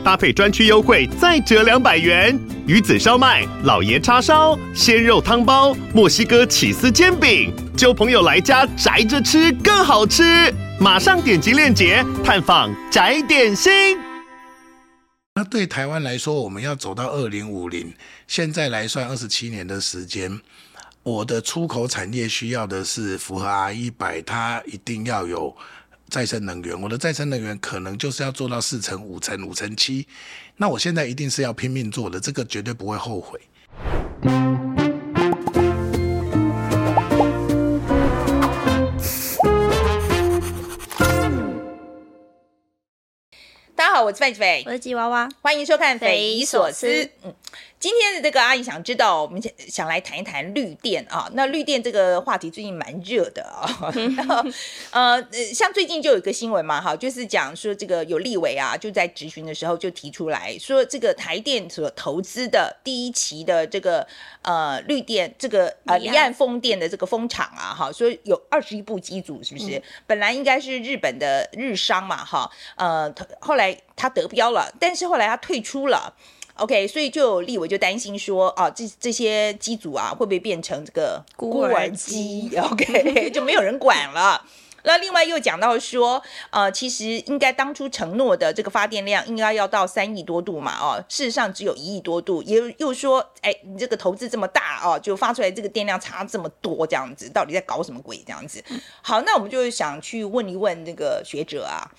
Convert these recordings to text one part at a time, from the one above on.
搭配专区优惠再折两百元。鱼子烧麦、老爷叉烧、鲜肉汤包、墨西哥起司煎饼，揪朋友来家宅着吃更好吃。马上点击链接探访宅点心。那对台湾来说，我们要走到二零五零，现在来算二十七年的时间。我的出口产业需要的是符合 R 一百，它一定要有再生能源。我的再生能源可能就是要做到四成、五成、五成七。那我现在一定是要拼命做的，这个绝对不会后悔。大家好，我是范琪斐，我是吉娃娃，欢迎收看《匪夷所思》。嗯。今天的这个阿姨想知道，我们想想来谈一谈绿电啊。那绿电这个话题最近蛮热的啊。然 后 呃，像最近就有一个新闻嘛，哈，就是讲说这个有立委啊，就在质询的时候就提出来说，这个台电所投资的第一期的这个呃绿电这个呃离岸风电的这个风场啊，哈，说有二十一部机组，是不是？嗯、本来应该是日本的日商嘛，哈，呃，后来他得标了，但是后来他退出了。OK，所以就有立委就担心说，啊，这这些机组啊，会不会变成这个孤儿机？OK，就没有人管了。那另外又讲到说，呃，其实应该当初承诺的这个发电量应该要到三亿多度嘛，哦，事实上只有一亿多度。也又说，哎，你这个投资这么大哦，就发出来这个电量差这么多，这样子到底在搞什么鬼？这样子。好，那我们就想去问一问这个学者啊。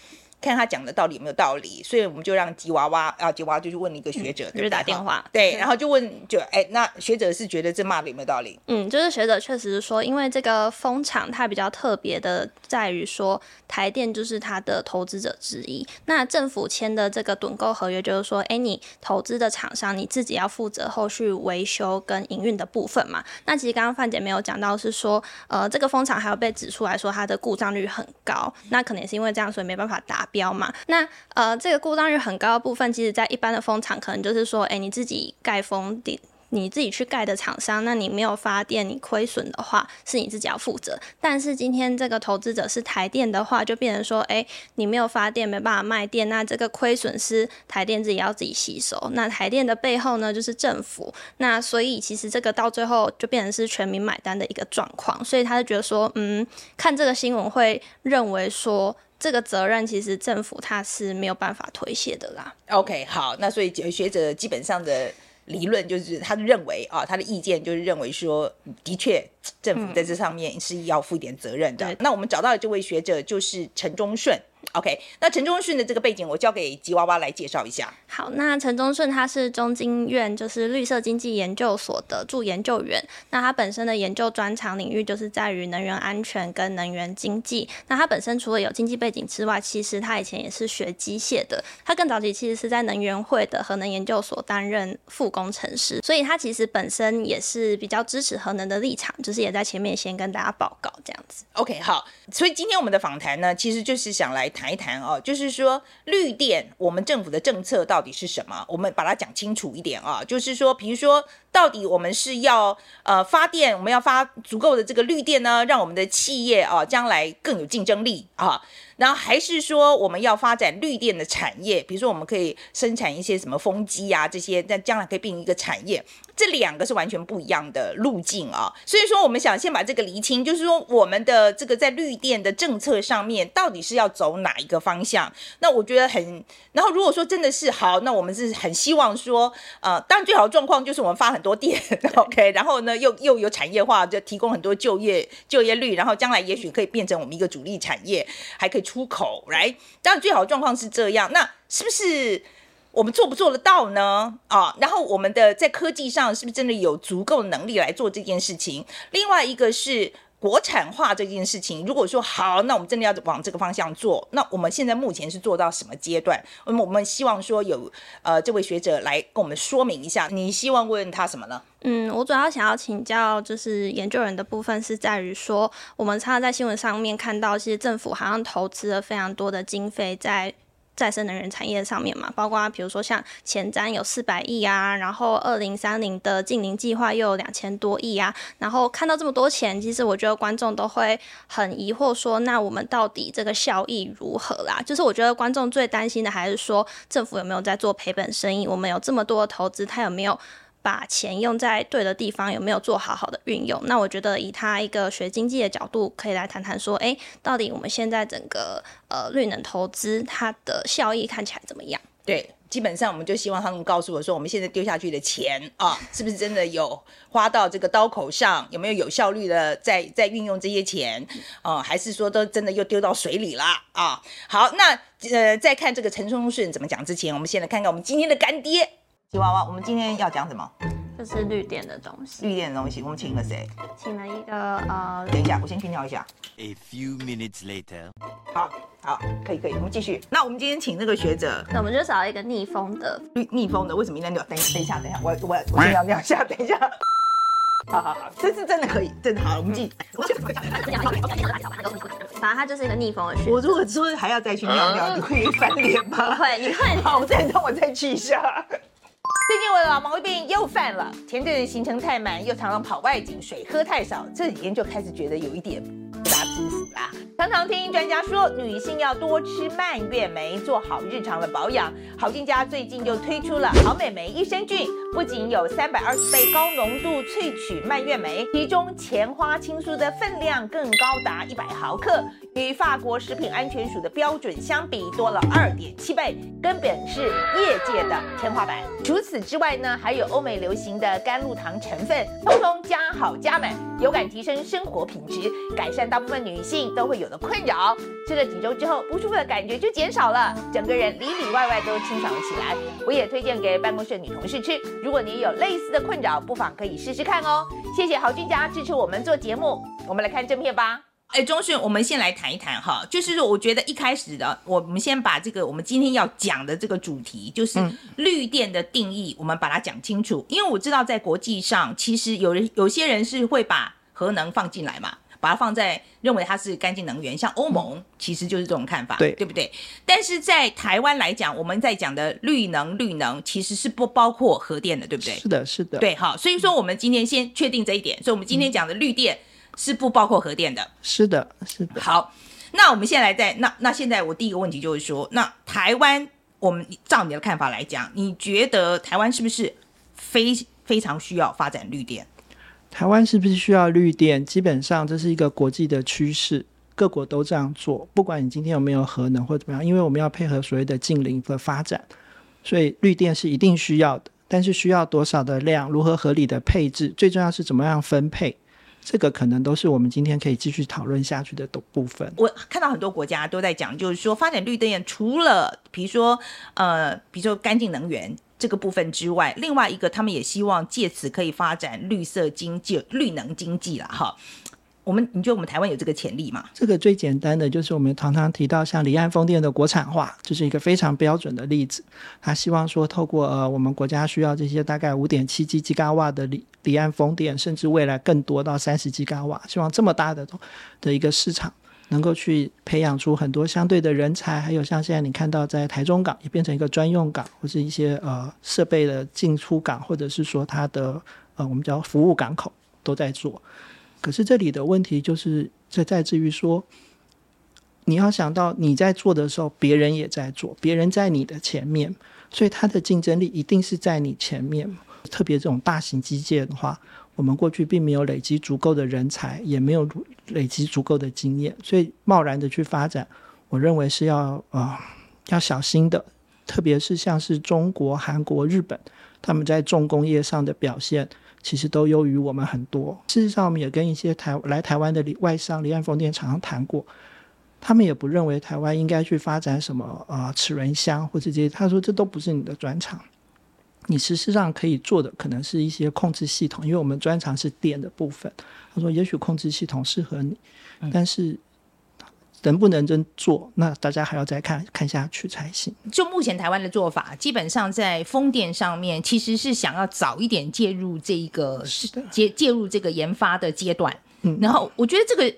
看他讲的到底有没有道理，所以我们就让吉娃娃啊，吉娃娃就去问了一个学者，嗯、就是打电话，对，然后就问，就哎，那学者是觉得这骂的有没有道理？嗯，就是学者确实是说，因为这个风场它比较特别的在于说，台电就是它的投资者之一，那政府签的这个趸购合约就是说，哎，你投资的厂商你自己要负责后续维修跟营运的部分嘛。那其实刚刚范姐没有讲到是说，呃，这个风场还有被指出来说它的故障率很高，那可能也是因为这样，所以没办法达标嘛？那呃，这个故障率很高的部分，其实在一般的风场，可能就是说，哎，你自己盖风顶，你自己去盖的厂商，那你没有发电，你亏损的话，是你自己要负责。但是今天这个投资者是台电的话，就变成说，哎，你没有发电，没办法卖电，那这个亏损是台电自己要自己吸收。那台电的背后呢，就是政府。那所以其实这个到最后就变成是全民买单的一个状况。所以他就觉得说，嗯，看这个新闻会认为说。这个责任其实政府他是没有办法推卸的啦。OK，好，那所以学者基本上的理论就是，他认为啊，他的意见就是认为说，的确政府在这上面是要负一点责任的。嗯、那我们找到的这位学者就是陈忠顺。OK，那陈忠顺的这个背景，我交给吉娃娃来介绍一下。好，那陈忠顺他是中经院就是绿色经济研究所的助研究员。那他本身的研究专长领域就是在于能源安全跟能源经济。那他本身除了有经济背景之外，其实他以前也是学机械的。他更早期其实是在能源会的核能研究所担任副工程师，所以他其实本身也是比较支持核能的立场，就是也在前面先跟大家报告这样子。OK，好，所以今天我们的访谈呢，其实就是想来。谈一谈哦，就是说绿电，我们政府的政策到底是什么？我们把它讲清楚一点啊，就是说，比如说，到底我们是要呃发电，我们要发足够的这个绿电呢，让我们的企业啊将来更有竞争力啊。然后还是说我们要发展绿电的产业，比如说我们可以生产一些什么风机啊这些，那将来可以变成一个产业。这两个是完全不一样的路径啊。所以说我们想先把这个厘清，就是说我们的这个在绿电的政策上面到底是要走哪一个方向？那我觉得很，然后如果说真的是好，那我们是很希望说，呃，当然最好的状况就是我们发很多店，OK，然后呢又又有产业化，就提供很多就业就业率，然后将来也许可以变成我们一个主力产业，还可以。出口来，当然最好的状况是这样。那是不是我们做不做得到呢？啊，然后我们的在科技上是不是真的有足够的能力来做这件事情？另外一个是，国产化这件事情，如果说好，那我们真的要往这个方向做，那我们现在目前是做到什么阶段？那么我们希望说有呃这位学者来跟我们说明一下，你希望问他什么呢？嗯，我主要想要请教就是研究人的部分是在于说，我们常常在新闻上面看到，其实政府好像投资了非常多的经费在。再生能源产业上面嘛，包括比如说像前瞻有四百亿啊，然后二零三零的净零计划又有两千多亿啊，然后看到这么多钱，其实我觉得观众都会很疑惑说，那我们到底这个效益如何啦？就是我觉得观众最担心的还是说，政府有没有在做赔本生意？我们有这么多的投资，它有没有？把钱用在对的地方，有没有做好好的运用？那我觉得以他一个学经济的角度，可以来谈谈说，哎，到底我们现在整个呃绿能投资它的效益看起来怎么样？对，基本上我们就希望他们告诉我说，我们现在丢下去的钱啊，是不是真的有花到这个刀口上？有没有有效率的在在运用这些钱？啊，还是说都真的又丢到水里了啊？好，那呃，在看这个陈松顺怎么讲之前，我们先来看看我们今天的干爹。吉娃娃，我们今天要讲什么？就是绿电的东西。绿电的东西，我们请了谁？请了一个呃，等一下，我先听调一下。A few minutes later。好，好，可以，可以，我们继续。那我们今天请那个学者，那我们就找一个逆风的。逆逆风的，为什么一定要？等一下，等一下，等一下，我我我先要尿一下，等一下。好好好，这次真的可以，真的好，我们继续。反正他就是一个逆风的学者。我如果说还要再去尿尿，你会翻脸吗？不会，你会。好，我再让我再去一下。最近我的老毛病又犯了，前阵子行程太满，又常常跑外景，水喝太少，这几天就开始觉得有一点舒服啦。常常听专家说，女性要多吃蔓越莓，做好日常的保养。好菌家最近就推出了好美眉益生菌，不仅有三百二十倍高浓度萃取蔓越莓，其中前花青素的分量更高达一百毫克，与法国食品安全署的标准相比多了二点七倍，根本是业界的天花板。除此之外呢，还有欧美流行的甘露糖成分，通通加好加满，有感提升生活品质，改善大部分女性都会有的困扰，吃了几周之后，不舒服的感觉就减少了，整个人里里外外都清爽了起来。我也推荐给办公室的女同事吃。如果你有类似的困扰，不妨可以试试看哦。谢谢豪俊家支持我们做节目。我们来看正片吧。哎，宗顺，我们先来谈一谈哈，就是说，我觉得一开始的，我们先把这个我们今天要讲的这个主题，就是绿电的定义，我们把它讲清楚。因为我知道在国际上，其实有人有些人是会把核能放进来嘛。把它放在认为它是干净能源，像欧盟其实就是这种看法，对对不对？但是在台湾来讲，我们在讲的绿能，绿能其实是不包括核电的，对不对？是的，是的。对，好，所以说我们今天先确定这一点，所以我们今天讲的绿电是不包括核电的。是的，是的。好，那我们现在来在那那现在我第一个问题就是说，那台湾我们照你的看法来讲，你觉得台湾是不是非非常需要发展绿电？台湾是不是需要绿电？基本上这是一个国际的趋势，各国都这样做。不管你今天有没有核能或怎么样，因为我们要配合所谓的近零的发展，所以绿电是一定需要的。但是需要多少的量，如何合理的配置，最重要是怎么样分配，这个可能都是我们今天可以继续讨论下去的部分。我看到很多国家都在讲，就是说发展绿电，除了比如说呃，比如说干净能源。这个部分之外，另外一个他们也希望借此可以发展绿色经济、绿能经济了哈。我们你觉得我们台湾有这个潜力吗？这个最简单的就是我们常常提到像离岸风电的国产化，就是一个非常标准的例子。他希望说透过呃我们国家需要这些大概五点七吉吉瓦的离离岸风电，甚至未来更多到三十吉瓦，希望这么大的的一个市场。能够去培养出很多相对的人才，还有像现在你看到在台中港也变成一个专用港，或是一些呃设备的进出港，或者是说它的呃我们叫服务港口都在做。可是这里的问题就是在在自于说，你要想到你在做的时候，别人也在做，别人在你的前面，所以它的竞争力一定是在你前面。特别这种大型基建的话。我们过去并没有累积足够的人才，也没有累积足够的经验，所以贸然的去发展，我认为是要啊、要小心的。特别是像是中国、韩国、日本，他们在重工业上的表现，其实都优于我们很多。事实上，我们也跟一些台来台湾的外商离岸风电厂商谈过，他们也不认为台湾应该去发展什么啊齿轮箱或者这些，他说这都不是你的专长。你事实上可以做的可能是一些控制系统，因为我们专长是电的部分。他说，也许控制系统适合你，但是。能不能真做？那大家还要再看看下去才行。就目前台湾的做法，基本上在风电上面，其实是想要早一点介入这一个介介入这个研发的阶段。嗯，然后我觉得这个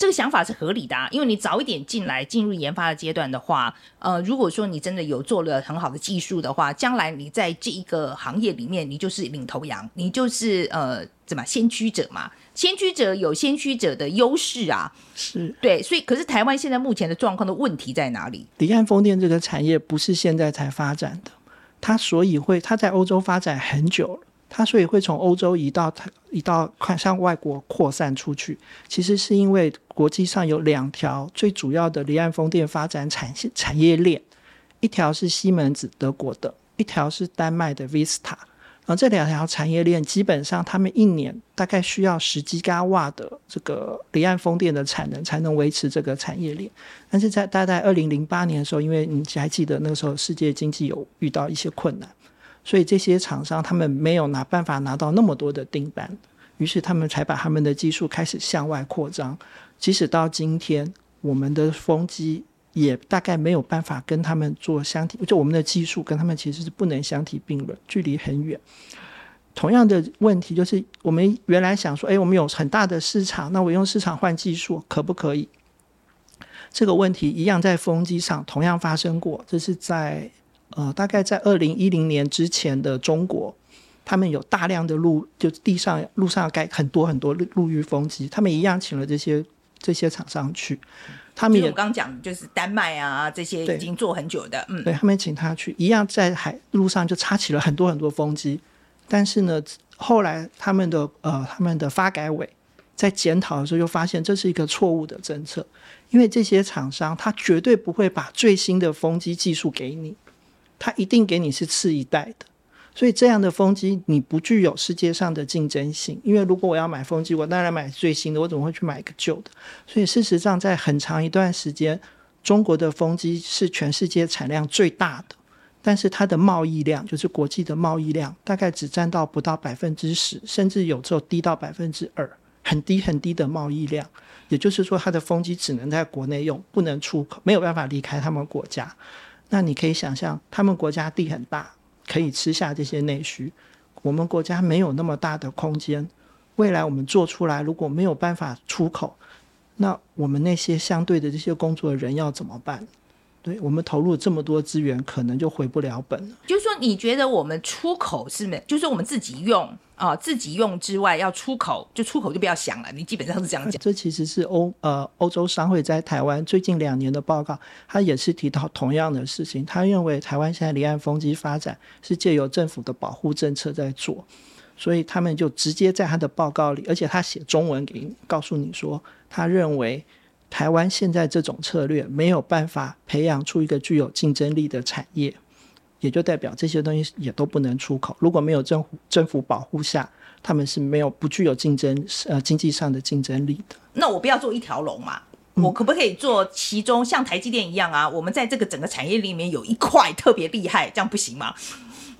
这个想法是合理的啊，因为你早一点进来进入研发的阶段的话，呃，如果说你真的有做了很好的技术的话，将来你在这一个行业里面，你就是领头羊，你就是呃怎么先驱者嘛。先驱者有先驱者的优势啊，是对，所以可是台湾现在目前的状况的问题在哪里？离岸风电这个产业不是现在才发展的，它所以会它在欧洲发展很久了，它所以会从欧洲移到它移到快向外国扩散出去，其实是因为国际上有两条最主要的离岸风电发展产产业链，一条是西门子德国的，一条是丹麦的 Vista。然后这两条产业链基本上，他们一年大概需要十吉瓦的这个离岸风电的产能，才能维持这个产业链。但是在大概二零零八年的时候，因为你还记得那个时候世界经济有遇到一些困难，所以这些厂商他们没有拿办法拿到那么多的订单，于是他们才把他们的技术开始向外扩张。即使到今天，我们的风机。也大概没有办法跟他们做相提，就我们的技术跟他们其实是不能相提并论，距离很远。同样的问题就是，我们原来想说，哎，我们有很大的市场，那我用市场换技术可不可以？这个问题一样在风机上同样发生过，这是在呃大概在二零一零年之前的中国，他们有大量的陆就地上路上盖很多很多陆域风机，他们一样请了这些这些厂商去。他们也我刚讲，就是丹麦啊，这些已经做很久的，嗯，对他们请他去，一样在海路上就插起了很多很多风机，但是呢，后来他们的呃他们的发改委在检讨的时候，就发现这是一个错误的政策，因为这些厂商他绝对不会把最新的风机技术给你，他一定给你是次一代的。所以这样的风机你不具有世界上的竞争性，因为如果我要买风机，我当然买最新的，我怎么会去买一个旧的？所以事实上，在很长一段时间，中国的风机是全世界产量最大的，但是它的贸易量，就是国际的贸易量，大概只占到不到百分之十，甚至有时候低到百分之二，很低很低的贸易量。也就是说，它的风机只能在国内用，不能出口，没有办法离开他们国家。那你可以想象，他们国家地很大。可以吃下这些内需，我们国家没有那么大的空间。未来我们做出来，如果没有办法出口，那我们那些相对的这些工作的人要怎么办？对，我们投入这么多资源，可能就回不了本了。就是说，你觉得我们出口是没？就是说我们自己用啊、呃，自己用之外，要出口就出口就不要想了。你基本上是这样讲。这其实是欧呃欧洲商会在台湾最近两年的报告，他也是提到同样的事情。他认为台湾现在离岸风机发展是借由政府的保护政策在做，所以他们就直接在他的报告里，而且他写中文给你，告诉你说，他认为。台湾现在这种策略没有办法培养出一个具有竞争力的产业，也就代表这些东西也都不能出口。如果没有政府政府保护下，他们是没有不具有竞争呃经济上的竞争力的。那我不要做一条龙嘛？我可不可以做其中像台积电一样啊？我们在这个整个产业里面有一块特别厉害，这样不行吗？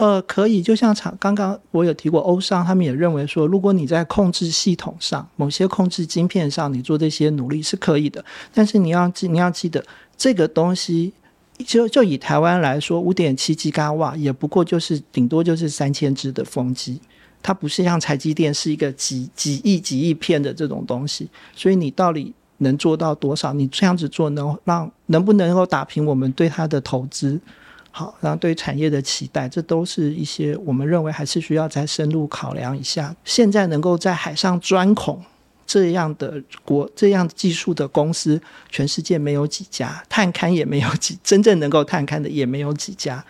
呃，可以，就像厂刚刚我有提过，欧商他们也认为说，如果你在控制系统上、某些控制晶片上，你做这些努力是可以的。但是你要记，你要记得这个东西，就就以台湾来说，五点七吉瓦也不过就是顶多就是三千只的风机，它不是像台积电是一个几几亿几亿片的这种东西。所以你到底能做到多少？你这样子做能让能不能够打平我们对它的投资？好，然后对产业的期待，这都是一些我们认为还是需要再深入考量一下。现在能够在海上钻孔这样的国这样技术的公司，全世界没有几家，探勘也没有几，真正能够探勘的也没有几家。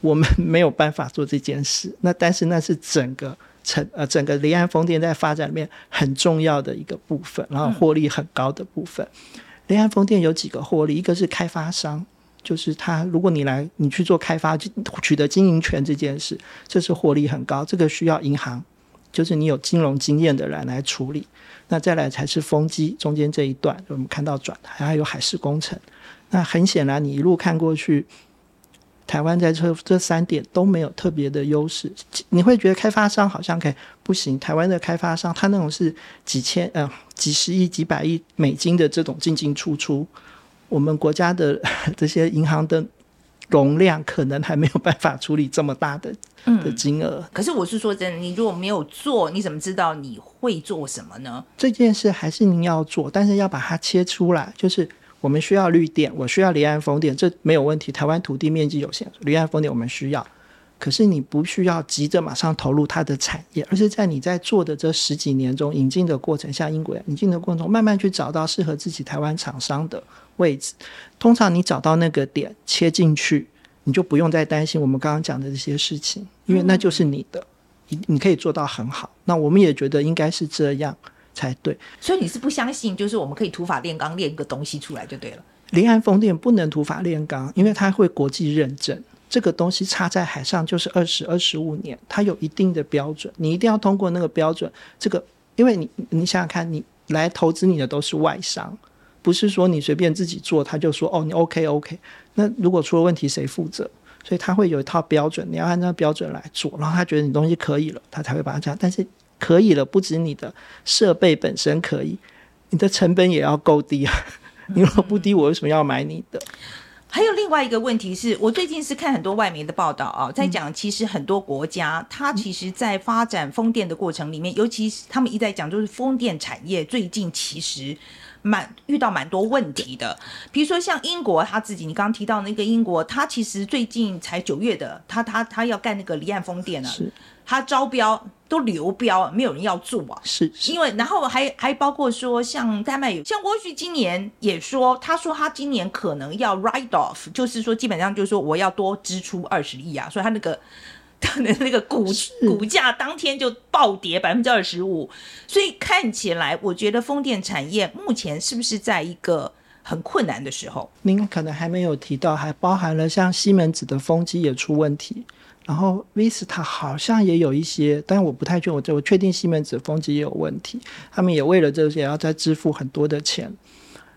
我们没有办法做这件事。那但是那是整个成呃整个离岸风电在发展里面很重要的一个部分，然后获利很高的部分。离岸风电有几个获利，一个是开发商。就是他，如果你来，你去做开发，取得经营权这件事，这是获利很高。这个需要银行，就是你有金融经验的人来处理。那再来才是风机中间这一段，我们看到转，还有海事工程。那很显然，你一路看过去，台湾在这这三点都没有特别的优势。你会觉得开发商好像可以不行？台湾的开发商他那种是几千呃几十亿几百亿美金的这种进进出出，我们国家的 这些银行的容量可能还没有办法处理这么大的的金额。嗯，可是我是说真的，你如果没有做，你怎么知道你会做什么呢？这件事还是您要做，但是要把它切出来，就是。我们需要绿电，我需要离岸风电，这没有问题。台湾土地面积有限，离岸风电我们需要。可是你不需要急着马上投入它的产业，而是在你在做的这十几年中引进的过程，像英国引进的过程中，慢慢去找到适合自己台湾厂商的位置。通常你找到那个点切进去，你就不用再担心我们刚刚讲的这些事情，因为那就是你的，你你可以做到很好。那我们也觉得应该是这样。才对，所以你是不相信，就是我们可以土法炼钢炼个东西出来就对了。离岸风电不能土法炼钢，因为它会国际认证，这个东西插在海上就是二十二十五年，它有一定的标准，你一定要通过那个标准。这个，因为你你想想看，你来投资你的都是外商，不是说你随便自己做，他就说哦你 OK OK。那如果出了问题谁负责？所以他会有一套标准，你要按照标准来做，然后他觉得你东西可以了，他才会把它这样。但是。可以了，不止你的设备本身可以，你的成本也要够低啊！你如果不低，我为什么要买你的？还有另外一个问题是，我最近是看很多外媒的报道啊，在讲其实很多国家，它其实在发展风电的过程里面，尤其是他们一再讲，就是风电产业最近其实蛮遇到蛮多问题的。比如说像英国，他自己你刚刚提到那个英国，他其实最近才九月的，他他他要干那个离岸风电啊。他招标都流标，没有人要做啊。是，是因为然后还还包括说，像丹麦有，像沃旭今年也说，他说他今年可能要 write off，就是说基本上就是说我要多支出二十亿啊，所以他那个他的那个股股价当天就暴跌百分之二十五，所以看起来我觉得风电产业目前是不是在一个很困难的时候？您可能还没有提到，还包含了像西门子的风机也出问题。然后 Vista 好像也有一些，但我不太确定，我我确定西门子风机也有问题，他们也为了这些要再支付很多的钱。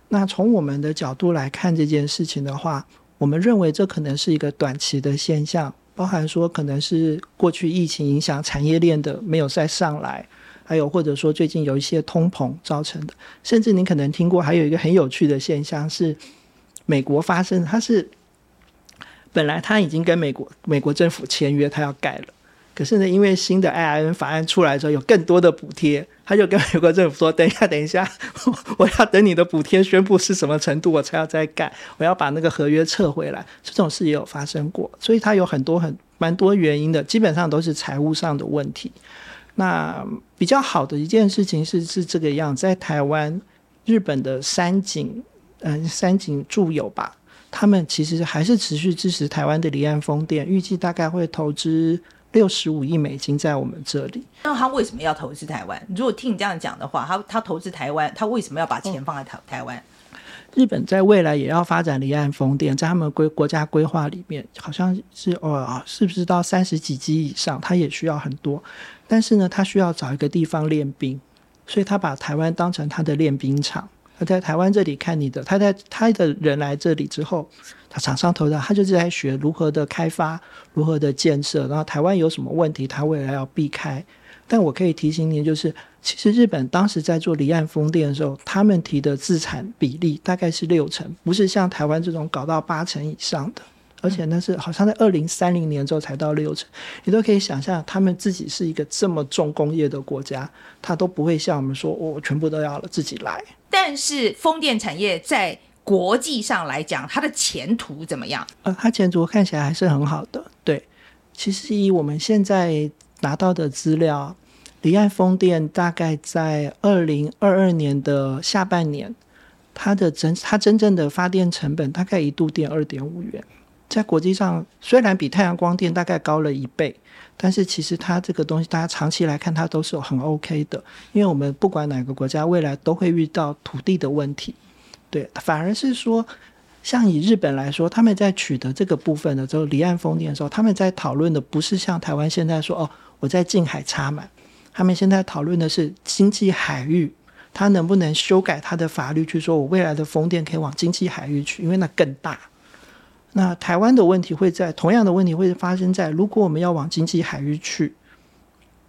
那从我们的角度来看这件事情的话，我们认为这可能是一个短期的现象，包含说可能是过去疫情影响产业链的没有再上来，还有或者说最近有一些通膨造成的，甚至您可能听过还有一个很有趣的现象是美国发生，它是。本来它已经跟美国美国政府签约，它要盖了。可是呢，因为新的 IRN 法案出来之后，有更多的补贴，他就跟美国政府说：“等一下，等一下，我要等你的补贴宣布是什么程度，我才要再干。我要把那个合约撤回来。”这种事也有发生过，所以它有很多很蛮多原因的，基本上都是财务上的问题。那比较好的一件事情是是这个样，在台湾、日本的三井，嗯、呃，三井住友吧。他们其实还是持续支持台湾的离岸风电，预计大概会投资六十五亿美金在我们这里。那他为什么要投资台湾？如果听你这样讲的话，他他投资台湾，他为什么要把钱放在台台湾？日本在未来也要发展离岸风电，在他们规国家规划里面，好像是哦，是不是到三十几级以上？他也需要很多，但是呢，他需要找一个地方练兵，所以他把台湾当成他的练兵场。他在台湾这里看你的，他在他的人来这里之后，他厂商投的，他就是在学如何的开发，如何的建设，然后台湾有什么问题，他未来要避开。但我可以提醒您，就是其实日本当时在做离岸风电的时候，他们提的自产比例大概是六成，不是像台湾这种搞到八成以上的。而且那是好像在二零三零年之后才到六成，你都可以想象，他们自己是一个这么重工业的国家，他都不会像我们说，我全部都要了自己来。但是风电产业在国际上来讲，它的前途怎么样？呃，它前途看起来还是很好的。对，其实以我们现在拿到的资料，离岸风电大概在二零二二年的下半年，它的真它真正的发电成本大概一度电二点五元。在国际上，虽然比太阳光电大概高了一倍，但是其实它这个东西，大家长期来看，它都是很 OK 的。因为我们不管哪个国家，未来都会遇到土地的问题。对，反而是说，像以日本来说，他们在取得这个部分的时候，离岸风电的时候，他们在讨论的不是像台湾现在说，哦，我在近海插满。他们现在讨论的是经济海域，它能不能修改它的法律，去说我未来的风电可以往经济海域去，因为那更大。那台湾的问题会在同样的问题会发生在，如果我们要往经济海域去，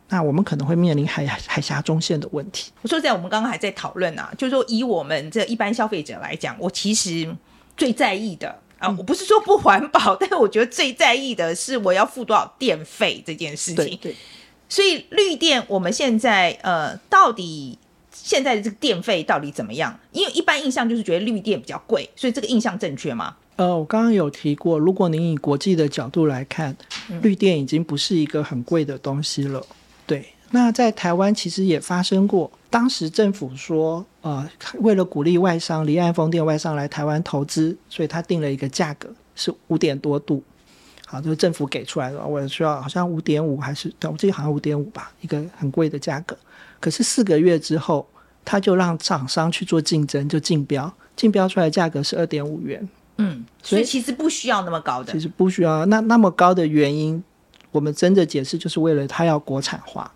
那我们可能会面临海海峡中线的问题。我说在我们刚刚还在讨论啊，就是说以我们这一般消费者来讲，我其实最在意的啊，我不是说不环保，但是我觉得最在意的是我要付多少电费这件事情。对对。所以绿电我们现在呃，到底现在的这个电费到底怎么样？因为一般印象就是觉得绿电比较贵，所以这个印象正确吗？呃，我刚刚有提过，如果您以国际的角度来看，绿电已经不是一个很贵的东西了。对，那在台湾其实也发生过，当时政府说，呃，为了鼓励外商离岸风电外商来台湾投资，所以他定了一个价格是五点多度。好，就是政府给出来的，我需要好像五点五还是，我记得好像五点五吧，一个很贵的价格。可是四个月之后，他就让厂商去做竞争，就竞标，竞标出来的价格是二点五元。嗯，所以其实不需要那么高的。其实不需要那那么高的原因，我们真的解释就是为了他要国产化，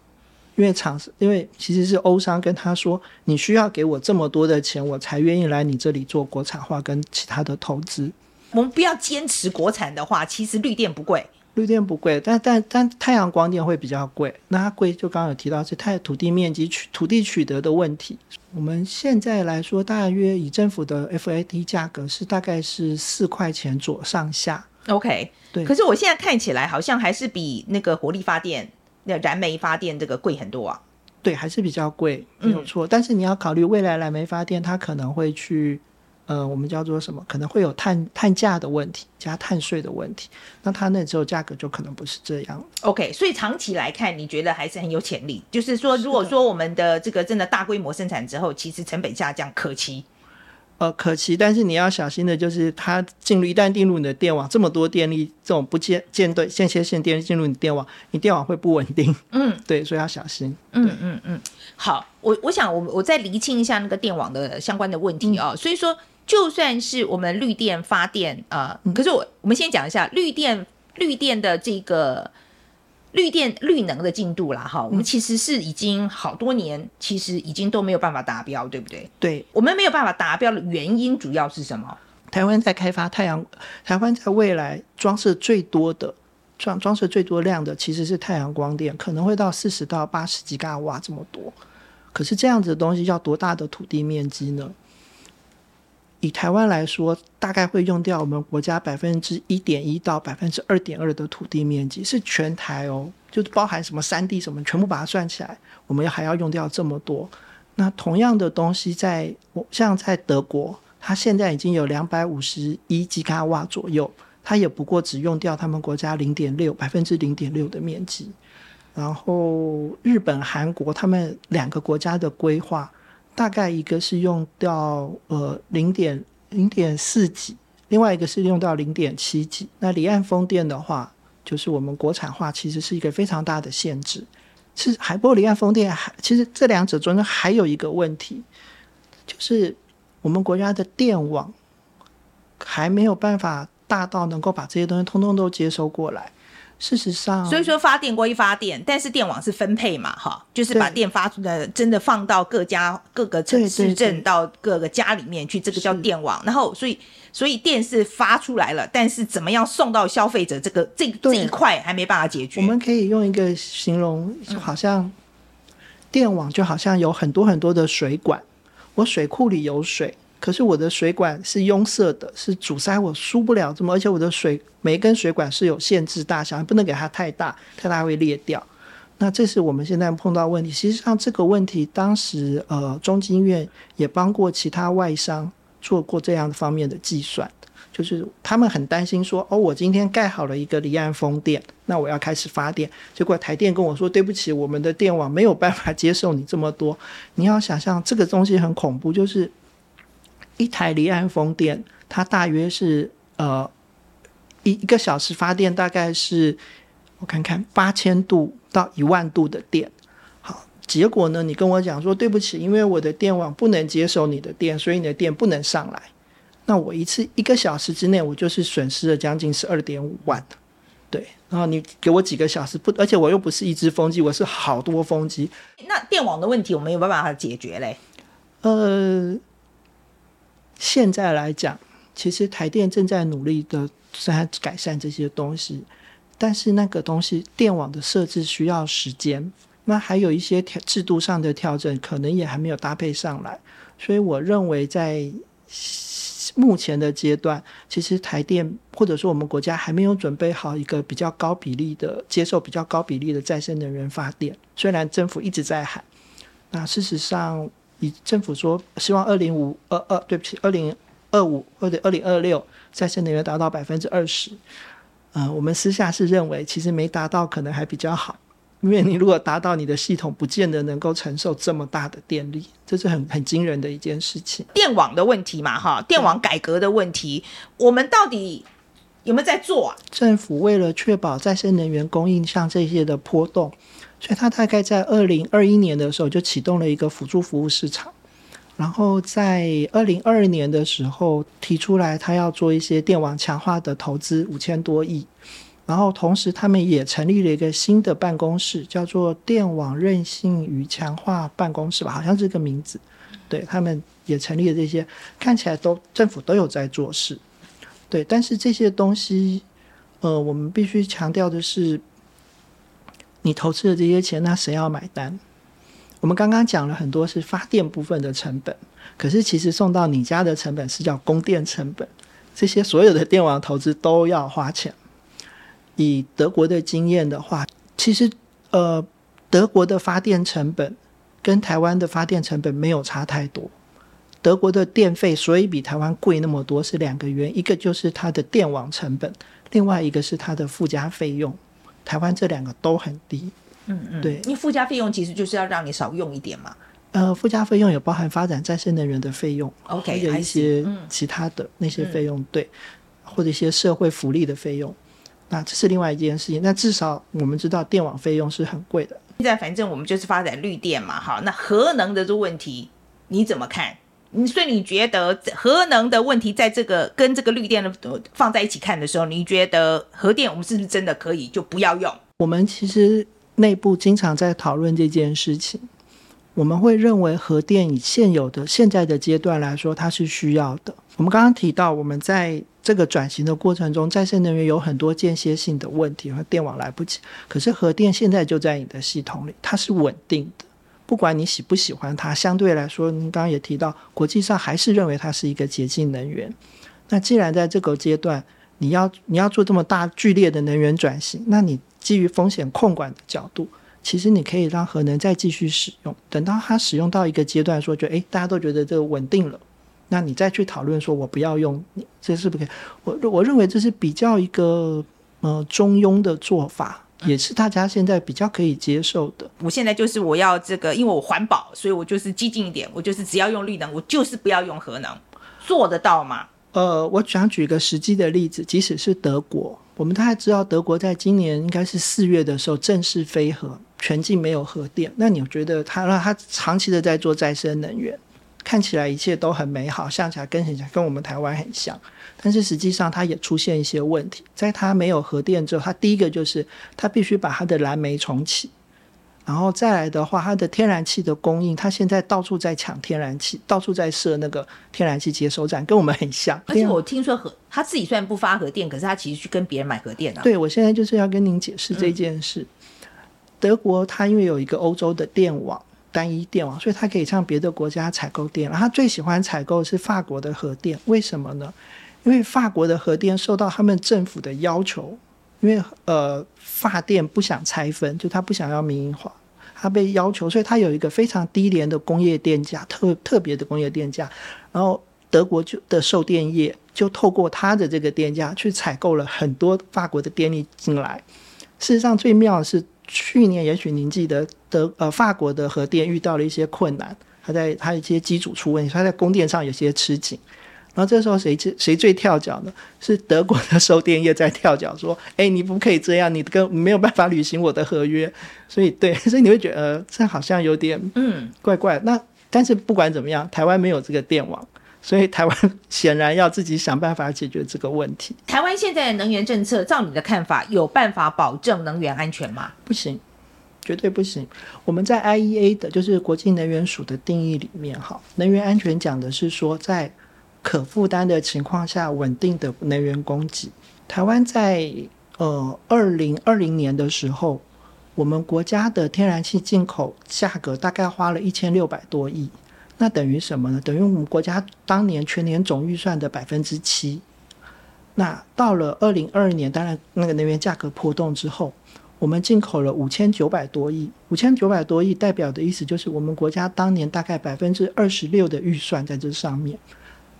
因为厂因为其实是欧商跟他说，你需要给我这么多的钱，我才愿意来你这里做国产化跟其他的投资。我们不要坚持国产的话，其实绿电不贵，绿电不贵，但但但太阳光电会比较贵。那它贵就刚刚有提到是太土地面积取土地取得的问题。我们现在来说，大约以政府的 FAT 价格是大概是四块钱左上下。OK，对。可是我现在看起来好像还是比那个火力发电、那燃煤发电这个贵很多啊。对，还是比较贵，没有错。嗯。但是你要考虑未来燃煤发电，它可能会去。呃，我们叫做什么？可能会有碳碳价的问题，加碳税的问题。那它那时候价格就可能不是这样。OK，所以长期来看，你觉得还是很有潜力。就是说，如果说我们的这个真的大规模生产之后，其实成本下降可期。呃，可期，但是你要小心的就是，它进入一旦进入你的电网，这么多电力，这种不间间断间歇性电力进入你电网，你电网会不稳定。嗯，对，所以要小心。嗯嗯嗯。好，我我想我我再厘清一下那个电网的相关的问题啊、哦。所以说。就算是我们绿电发电，呃，可是我我们先讲一下绿电绿电的这个绿电绿能的进度啦，哈，我们其实是已经好多年，其实已经都没有办法达标，对不对？对，我们没有办法达标的原因主要是什么？台湾在开发太阳，台湾在未来装设最多的装装设最多量的其实是太阳光电，可能会到四十到八十吉瓦这么多。可是这样子的东西要多大的土地面积呢？以台湾来说，大概会用掉我们国家百分之一点一到百分之二点二的土地面积，是全台哦，就包含什么山地什么，全部把它算起来，我们还要用掉这么多。那同样的东西在，在像在德国，它现在已经有两百五十一吉瓦左右，它也不过只用掉他们国家零点六百分之零点六的面积。然后日本、韩国他们两个国家的规划。大概一个是用掉呃零点零点四几，另外一个是用到零点七几。那离岸风电的话，就是我们国产化其实是一个非常大的限制。是海波离岸风电还其实这两者中间还有一个问题，就是我们国家的电网还没有办法大到能够把这些东西通通都接收过来。事实上，所以说发电归发电，但是电网是分配嘛，哈，就是把电发出来，真的放到各家各个城市镇到各个家里面去，这个叫电网。然后，所以所以电是发出来了，但是怎么样送到消费者这个这这一块还没办法解决。我们可以用一个形容，就好像电网就好像有很多很多的水管，我水库里有水。可是我的水管是拥塞的，是阻塞，我输不了这么，而且我的水每一根水管是有限制大小，不能给它太大，太大会裂掉。那这是我们现在碰到问题。实际上这个问题，当时呃中经院也帮过其他外商做过这样的方面的计算，就是他们很担心说，哦，我今天盖好了一个离岸风电，那我要开始发电，结果台电跟我说，对不起，我们的电网没有办法接受你这么多。你要想象这个东西很恐怖，就是。一台离岸风电，它大约是呃一一个小时发电，大概是我看看八千度到一万度的电。好，结果呢，你跟我讲说对不起，因为我的电网不能接受你的电，所以你的电不能上来。那我一次一个小时之内，我就是损失了将近十二点五万。对，然后你给我几个小时不，而且我又不是一只风机，我是好多风机。那电网的问题，我们有没有办法解决嘞？呃。现在来讲，其实台电正在努力的在改善这些东西，但是那个东西电网的设置需要时间，那还有一些调制度上的调整，可能也还没有搭配上来，所以我认为在。目前的阶段，其实台电或者说我们国家还没有准备好一个比较高比例的接受比较高比例的再生能源发电。虽然政府一直在喊，那事实上，以政府说希望二零五二二，对不起，二零二五或者二零二六再生能源达到百分之二十。嗯，我们私下是认为，其实没达到可能还比较好。因为你如果达到，你的系统不见得能够承受这么大的电力，这是很很惊人的一件事情。电网的问题嘛，哈，电网改革的问题，我们到底有没有在做啊？政府为了确保再生能源供应像这些的波动，所以他大概在二零二一年的时候就启动了一个辅助服务市场，然后在二零二二年的时候提出来，他要做一些电网强化的投资五千多亿。然后同时，他们也成立了一个新的办公室，叫做电网韧性与强化办公室吧，好像是这个名字。对，他们也成立了这些，看起来都政府都有在做事。对，但是这些东西，呃，我们必须强调的是，你投资的这些钱，那谁要买单？我们刚刚讲了很多是发电部分的成本，可是其实送到你家的成本是叫供电成本，这些所有的电网投资都要花钱。以德国的经验的话，其实呃，德国的发电成本跟台湾的发电成本没有差太多。德国的电费所以比台湾贵那么多是两个原因，一个就是它的电网成本，另外一个是它的附加费用。台湾这两个都很低。嗯嗯，对，因为附加费用其实就是要让你少用一点嘛。呃，附加费用也包含发展再生能源的费用，OK，还有一些其他的那些费用，对，或者一些社会福利的费用。那这是另外一件事情。那至少我们知道电网费用是很贵的。现在反正我们就是发展绿电嘛，好。那核能的这个问题你怎么看？所以你觉得核能的问题在这个跟这个绿电的放在一起看的时候，你觉得核电我们是不是真的可以就不要用？我们其实内部经常在讨论这件事情。我们会认为核电以现有的现在的阶段来说，它是需要的。我们刚刚提到我们在。这个转型的过程中，再生能源有很多间歇性的问题，和电网来不及。可是核电现在就在你的系统里，它是稳定，不管你喜不喜欢它。相对来说，您刚刚也提到，国际上还是认为它是一个洁净能源。那既然在这个阶段，你要你要做这么大剧烈的能源转型，那你基于风险控管的角度，其实你可以让核能再继续使用，等到它使用到一个阶段，说就诶，大家都觉得这个稳定了。那你再去讨论说，我不要用，这是不可以？我我认为这是比较一个呃中庸的做法，也是大家现在比较可以接受的。我现在就是我要这个，因为我环保，所以我就是激进一点，我就是只要用绿能，我就是不要用核能，做得到吗？呃，我想举个实际的例子，即使是德国，我们大家知道德国在今年应该是四月的时候正式非核，全境没有核电。那你觉得他让他长期的在做再生能源？看起来一切都很美好，像起来跟很像，跟我们台湾很像，但是实际上它也出现一些问题。在它没有核电之后，它第一个就是它必须把它的燃煤重启，然后再来的话，它的天然气的供应，它现在到处在抢天然气，到处在设那个天然气接收站，跟我们很像。而且我听说核，他自己虽然不发核电，可是他其实去跟别人买核电啊。对，我现在就是要跟您解释这件事。嗯、德国它因为有一个欧洲的电网。单一电网，所以它可以向别的国家采购电。然后他最喜欢采购是法国的核电，为什么呢？因为法国的核电受到他们政府的要求，因为呃，法电不想拆分，就他不想要民营化，他被要求，所以他有一个非常低廉的工业电价，特特别的工业电价。然后德国就的售电业就透过他的这个电价去采购了很多法国的电力进来。事实上，最妙的是。去年也许您记得德呃法国的核电遇到了一些困难，它在它一些机组出问题，它在供电上有些吃紧。然后这时候谁最谁最跳脚呢？是德国的售电业在跳脚，说：“哎，你不可以这样，你跟没有办法履行我的合约。”所以对，所以你会觉得呃这好像有点嗯怪怪。那但是不管怎么样，台湾没有这个电网。所以台湾 显然要自己想办法解决这个问题。台湾现在的能源政策，照你的看法，有办法保证能源安全吗？不行，绝对不行。我们在 IEA 的，就是国际能源署的定义里面，哈，能源安全讲的是说，在可负担的情况下稳定的能源供给。台湾在呃二零二零年的时候，我们国家的天然气进口价格大概花了一千六百多亿，那等于什么呢？等于我们国家当年全年总预算的百分之七。那到了二零二二年，当然那个能源价格波动之后，我们进口了五千九百多亿，五千九百多亿代表的意思就是我们国家当年大概百分之二十六的预算在这上面。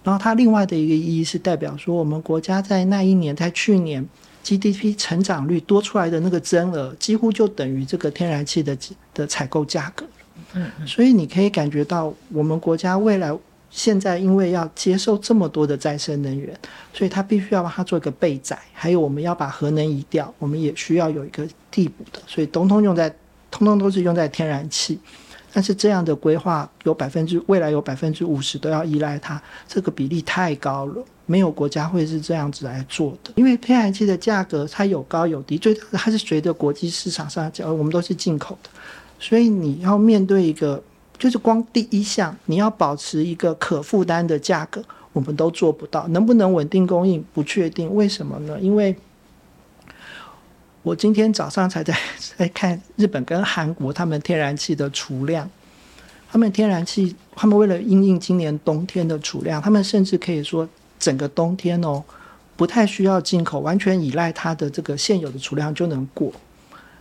然后它另外的一个意义是代表说，我们国家在那一年，在去年 GDP 成长率多出来的那个增额，几乎就等于这个天然气的的采购价格。嗯，所以你可以感觉到我们国家未来。现在因为要接受这么多的再生能源，所以它必须要把它做一个备载。还有我们要把核能移掉，我们也需要有一个替补的，所以通通用在，通通都是用在天然气。但是这样的规划有百分之未来有百分之五十都要依赖它，这个比例太高了，没有国家会是这样子来做的。因为天然气的价格它有高有低，最它是随着国际市场上讲，我们都是进口的，所以你要面对一个。就是光第一项，你要保持一个可负担的价格，我们都做不到。能不能稳定供应，不确定。为什么呢？因为我今天早上才在 在看日本跟韩国他们天然气的储量，他们天然气，他们为了应应今年冬天的储量，他们甚至可以说整个冬天哦，不太需要进口，完全依赖它的这个现有的储量就能过。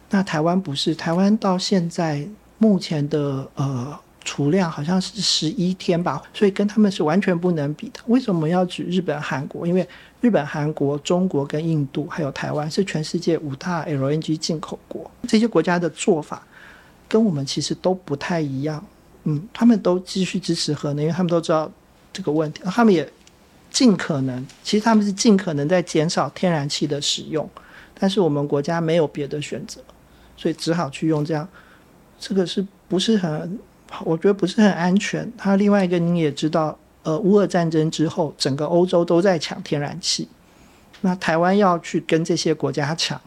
那台湾不是，台湾到现在目前的呃。储量好像是十一天吧，所以跟他们是完全不能比的。为什么要举日本、韩国？因为日本、韩国、中国跟印度还有台湾是全世界五大 LNG 进口国，这些国家的做法跟我们其实都不太一样。嗯，他们都继续支持核能，因为他们都知道这个问题，他们也尽可能，其实他们是尽可能在减少天然气的使用，但是我们国家没有别的选择，所以只好去用这样。这个是不是很？我觉得不是很安全。它另外一个，你也知道，呃，乌俄战争之后，整个欧洲都在抢天然气，那台湾要去跟这些国家抢，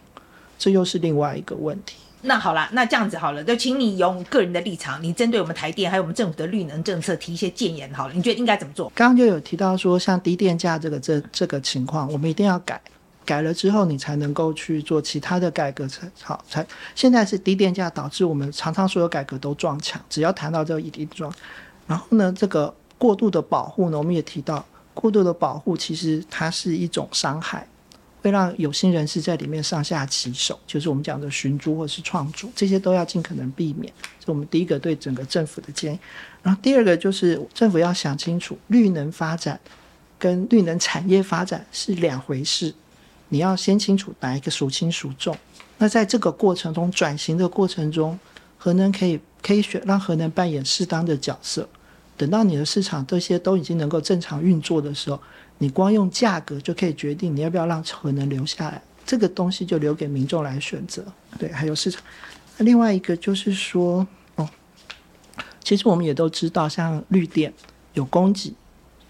这又是另外一个问题。那好啦，那这样子好了，就请你用个人的立场，你针对我们台电还有我们政府的绿能政策提一些建言好了。你觉得应该怎么做？刚刚就有提到说，像低电价这个这这个情况，我们一定要改。改了之后，你才能够去做其他的改革才好。才现在是低电价导致我们常常所有改革都撞墙。只要谈到这个一定撞，然后呢，这个过度的保护呢，我们也提到，过度的保护其实它是一种伤害，会让有心人士在里面上下其手，就是我们讲的寻租或是创租，这些都要尽可能避免。这是我们第一个对整个政府的建议。然后第二个就是政府要想清楚，绿能发展跟绿能产业发展是两回事。你要先清楚哪一个孰轻孰重。那在这个过程中，转型的过程中，核能可以可以选让核能扮演适当的角色。等到你的市场这些都已经能够正常运作的时候，你光用价格就可以决定你要不要让核能留下来。这个东西就留给民众来选择。对，还有市场。那另外一个就是说，哦，其实我们也都知道，像绿电有供给，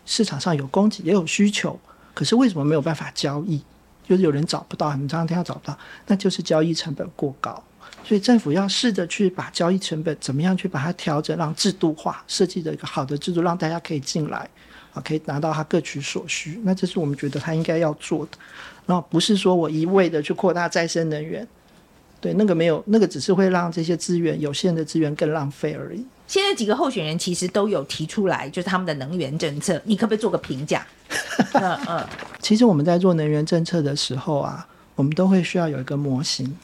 市场上有供给也有需求，可是为什么没有办法交易？就是有人找不到，你常常听到找不到，那就是交易成本过高。所以政府要试着去把交易成本怎么样去把它调整，让制度化设计的一个好的制度，让大家可以进来啊，可以拿到它各取所需。那这是我们觉得它应该要做的。然后不是说我一味的去扩大再生能源，对，那个没有，那个只是会让这些资源有限的资源更浪费而已。现在几个候选人其实都有提出来，就是他们的能源政策，你可不可以做个评价？嗯嗯，其实我们在做能源政策的时候啊，我们都会需要有一个模型。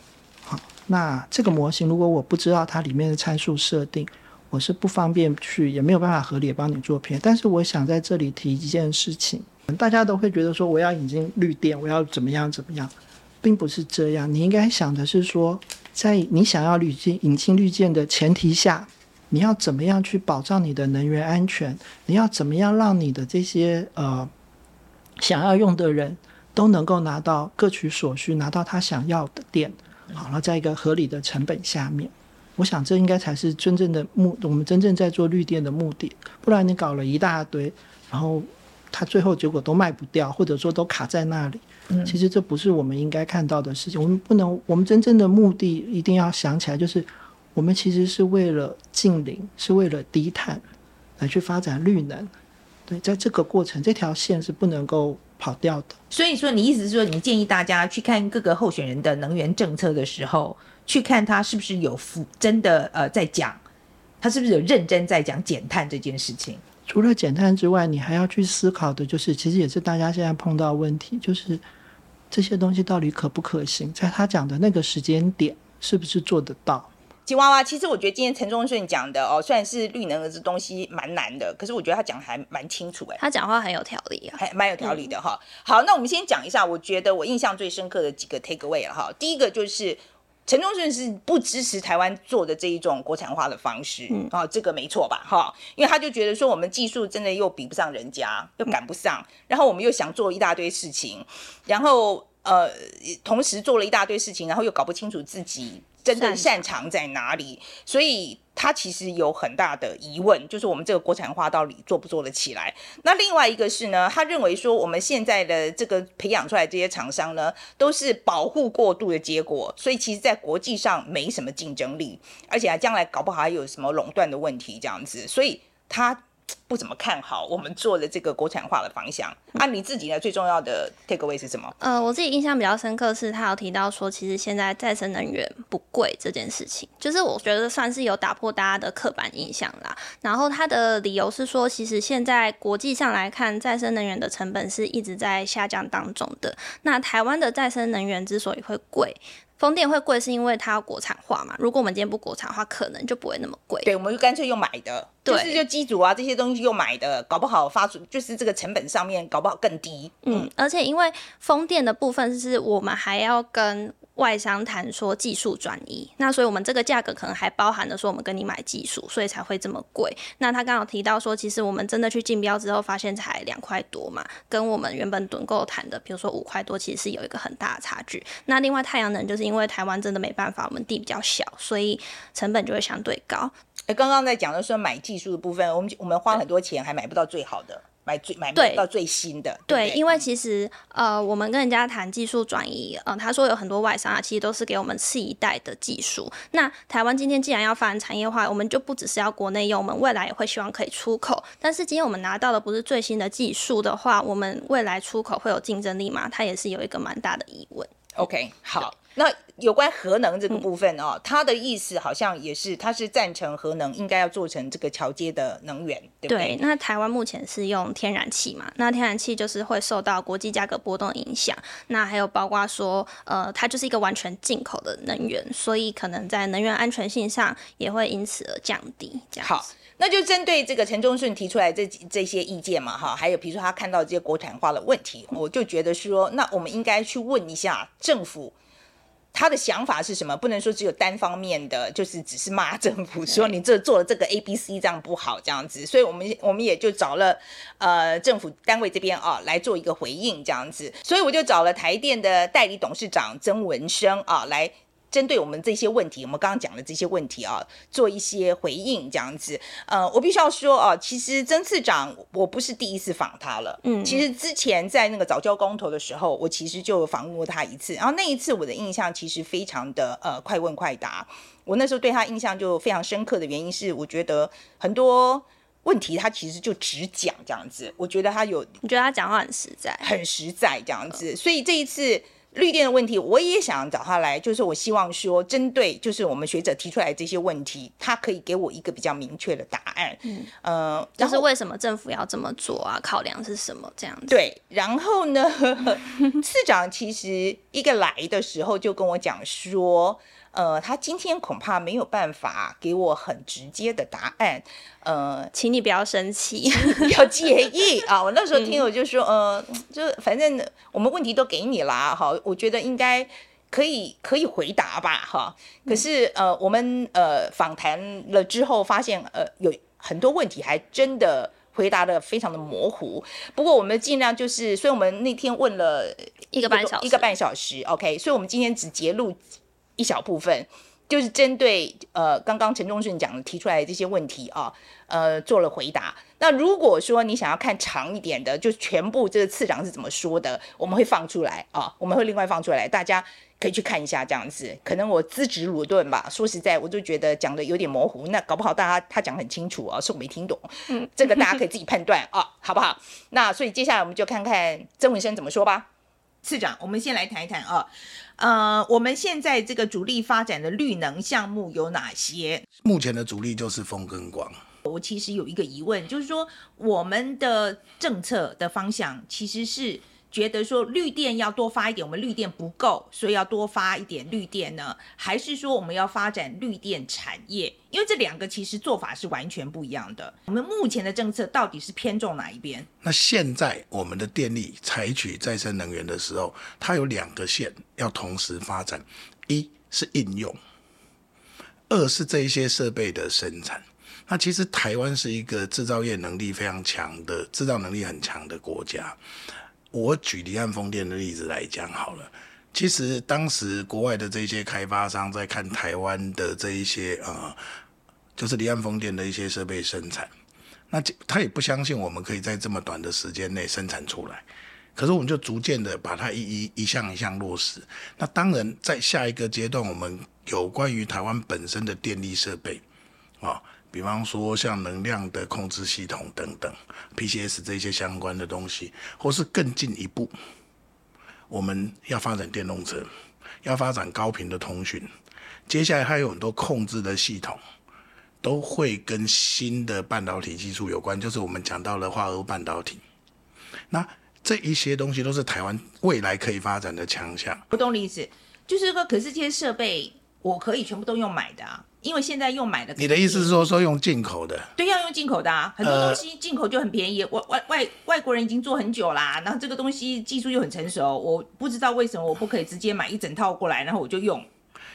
好，那这个模型如果我不知道它里面的参数设定，我是不方便去，也没有办法合理帮你做评。但是我想在这里提一件事情，大家都会觉得说我要引进绿电，我要怎么样怎么样，并不是这样。你应该想的是说，在你想要引进引进绿电的前提下。你要怎么样去保障你的能源安全？你要怎么样让你的这些呃想要用的人都能够拿到各取所需，拿到他想要的电，好了，在一个合理的成本下面，我想这应该才是真正的目，我们真正在做绿电的目的。不然你搞了一大堆，然后它最后结果都卖不掉，或者说都卡在那里，其实这不是我们应该看到的事情。我们不能，我们真正的目的一定要想起来，就是。我们其实是为了近邻，是为了低碳来去发展绿能。对，在这个过程，这条线是不能够跑掉的。所以说，你意思是说，你建议大家去看各个候选人的能源政策的时候，去看他是不是有负真的呃在讲，他是不是有认真在讲减碳这件事情？除了减碳之外，你还要去思考的就是，其实也是大家现在碰到问题，就是这些东西到底可不可行，在他讲的那个时间点，是不是做得到？吉娃娃，其实我觉得今天陈忠顺讲的哦，虽然是绿能的这东西蛮难的，可是我觉得他讲的还蛮清楚哎，他讲话很有条理啊，还蛮有条理的哈。嗯、好，那我们先讲一下，我觉得我印象最深刻的几个 take away 了哈。第一个就是陈忠顺是不支持台湾做的这一种国产化的方式，嗯，啊，这个没错吧？哈，因为他就觉得说我们技术真的又比不上人家，又赶不上，嗯、然后我们又想做一大堆事情，然后呃，同时做了一大堆事情，然后又搞不清楚自己。真正擅长在哪里？所以他其实有很大的疑问，就是我们这个国产化到底做不做得起来？那另外一个是呢，他认为说我们现在的这个培养出来这些厂商呢，都是保护过度的结果，所以其实在国际上没什么竞争力，而且啊将来搞不好还有什么垄断的问题这样子，所以他。不怎么看好我们做的这个国产化的方向啊？你自己呢？最重要的 take away 是什么？呃，我自己印象比较深刻是，他有提到说，其实现在再生能源不贵这件事情，就是我觉得算是有打破大家的刻板印象啦。然后他的理由是说，其实现在国际上来看，再生能源的成本是一直在下降当中的。那台湾的再生能源之所以会贵。风电会贵是因为它要国产化嘛？如果我们今天不国产化，可能就不会那么贵。对，我们就干脆用买的，对就是就机组啊这些东西用买的，搞不好发出就是这个成本上面搞不好更低。嗯，嗯，而且因为风电的部分是我们还要跟。外商谈说技术转移，那所以我们这个价格可能还包含了说我们跟你买技术，所以才会这么贵。那他刚好提到说，其实我们真的去竞标之后，发现才两块多嘛，跟我们原本趸购谈的，比如说五块多，其实是有一个很大的差距。那另外太阳能就是因为台湾真的没办法，我们地比较小，所以成本就会相对高。哎，刚刚在讲的说买技术的部分，我们我们花很多钱还买不到最好的。买最买不到最新的，对，对，对，因为其实呃，我们跟人家谈技术转移，呃，他说有很多外商啊，其实都是给我们次一代的技术。那台湾今天既然要发展产业化，我们就不只是要国内用，我们未来也会希望可以出口。但是今天我们拿到的不是最新的技术的话，我们未来出口会有竞争力吗？它也是有一个蛮大的疑问。OK，好。那有关核能这个部分哦，他的意思好像也是，他是赞成核能应该要做成这个桥接的能源，对不对？对，那台湾目前是用天然气嘛，那天然气就是会受到国际价格波动影响，那还有包括说，呃，它就是一个完全进口的能源，所以可能在能源安全性上也会因此而降低。这样好，那就针对这个陈忠顺提出来这这些意见嘛，哈，还有比如说他看到这些国产化的问题，我就觉得说，那我们应该去问一下政府。他的想法是什么？不能说只有单方面的，就是只是骂政府说你这做了这个 A、B、C 这样不好这样子，所以我们我们也就找了呃政府单位这边啊来做一个回应这样子，所以我就找了台电的代理董事长曾文生啊来。针对我们这些问题，我们刚刚讲的这些问题啊，做一些回应这样子。呃，我必须要说啊，其实曾次长我不是第一次访他了。嗯，其实之前在那个早教公投的时候，我其实就访问过他一次。然后那一次我的印象其实非常的呃快问快答。我那时候对他印象就非常深刻的原因是，我觉得很多问题他其实就只讲这样子。我觉得他有，你觉得他讲话很实在，很实在这样子。所以这一次。绿电的问题，我也想找他来，就是我希望说，针对就是我们学者提出来这些问题，他可以给我一个比较明确的答案。嗯，呃，就是为什么政府要这么做啊？考量是什么？这样子。对，然后呢，市长其实一个来的时候就跟我讲说。呃，他今天恐怕没有办法给我很直接的答案。呃，请你不要生气，不要介意啊。我那时候听我就说，呃，就反正我们问题都给你啦，哈，我觉得应该可以可以回答吧，哈。可是呃，我们呃访谈了之后发现，呃，有很多问题还真的回答的非常的模糊。不过我们尽量就是，所以我们那天问了一个半小时，一个半小时，OK。所以我们今天只截录。一小部分，就是针对呃刚刚陈忠顺讲的提出来的这些问题啊，呃做了回答。那如果说你想要看长一点的，就全部这个次长是怎么说的，我们会放出来啊，我们会另外放出来，大家可以去看一下这样子。可能我资质鲁钝吧，说实在，我就觉得讲的有点模糊。那搞不好大家他讲很清楚啊，是我没听懂。嗯，这个大家可以自己判断啊，好不好？那所以接下来我们就看看曾文生怎么说吧。次长，我们先来谈一谈啊，呃，我们现在这个主力发展的绿能项目有哪些？目前的主力就是风跟光。我其实有一个疑问，就是说我们的政策的方向其实是。觉得说绿电要多发一点，我们绿电不够，所以要多发一点绿电呢？还是说我们要发展绿电产业？因为这两个其实做法是完全不一样的。我们目前的政策到底是偏重哪一边？那现在我们的电力采取再生能源的时候，它有两个线要同时发展：一是应用，二是这一些设备的生产。那其实台湾是一个制造业能力非常强的、制造能力很强的国家。我举离岸风电的例子来讲好了，其实当时国外的这些开发商在看台湾的这一些呃，就是离岸风电的一些设备生产，那他也不相信我们可以在这么短的时间内生产出来，可是我们就逐渐的把它一一一项一项落实。那当然在下一个阶段，我们有关于台湾本身的电力设备啊。比方说像能量的控制系统等等，PCS 这些相关的东西，或是更进一步，我们要发展电动车，要发展高频的通讯，接下来还有很多控制的系统，都会跟新的半导体技术有关，就是我们讲到了化合物半导体。那这一些东西都是台湾未来可以发展的强项。不懂的意思，就是说，可是这些设备我可以全部都用买的啊。因为现在又买的，你的意思是说说用进口的？对，要用进口的啊，很多东西进口就很便宜。外外外外国人已经做很久啦，然后这个东西技术又很成熟，我不知道为什么我不可以直接买一整套过来，然后我就用。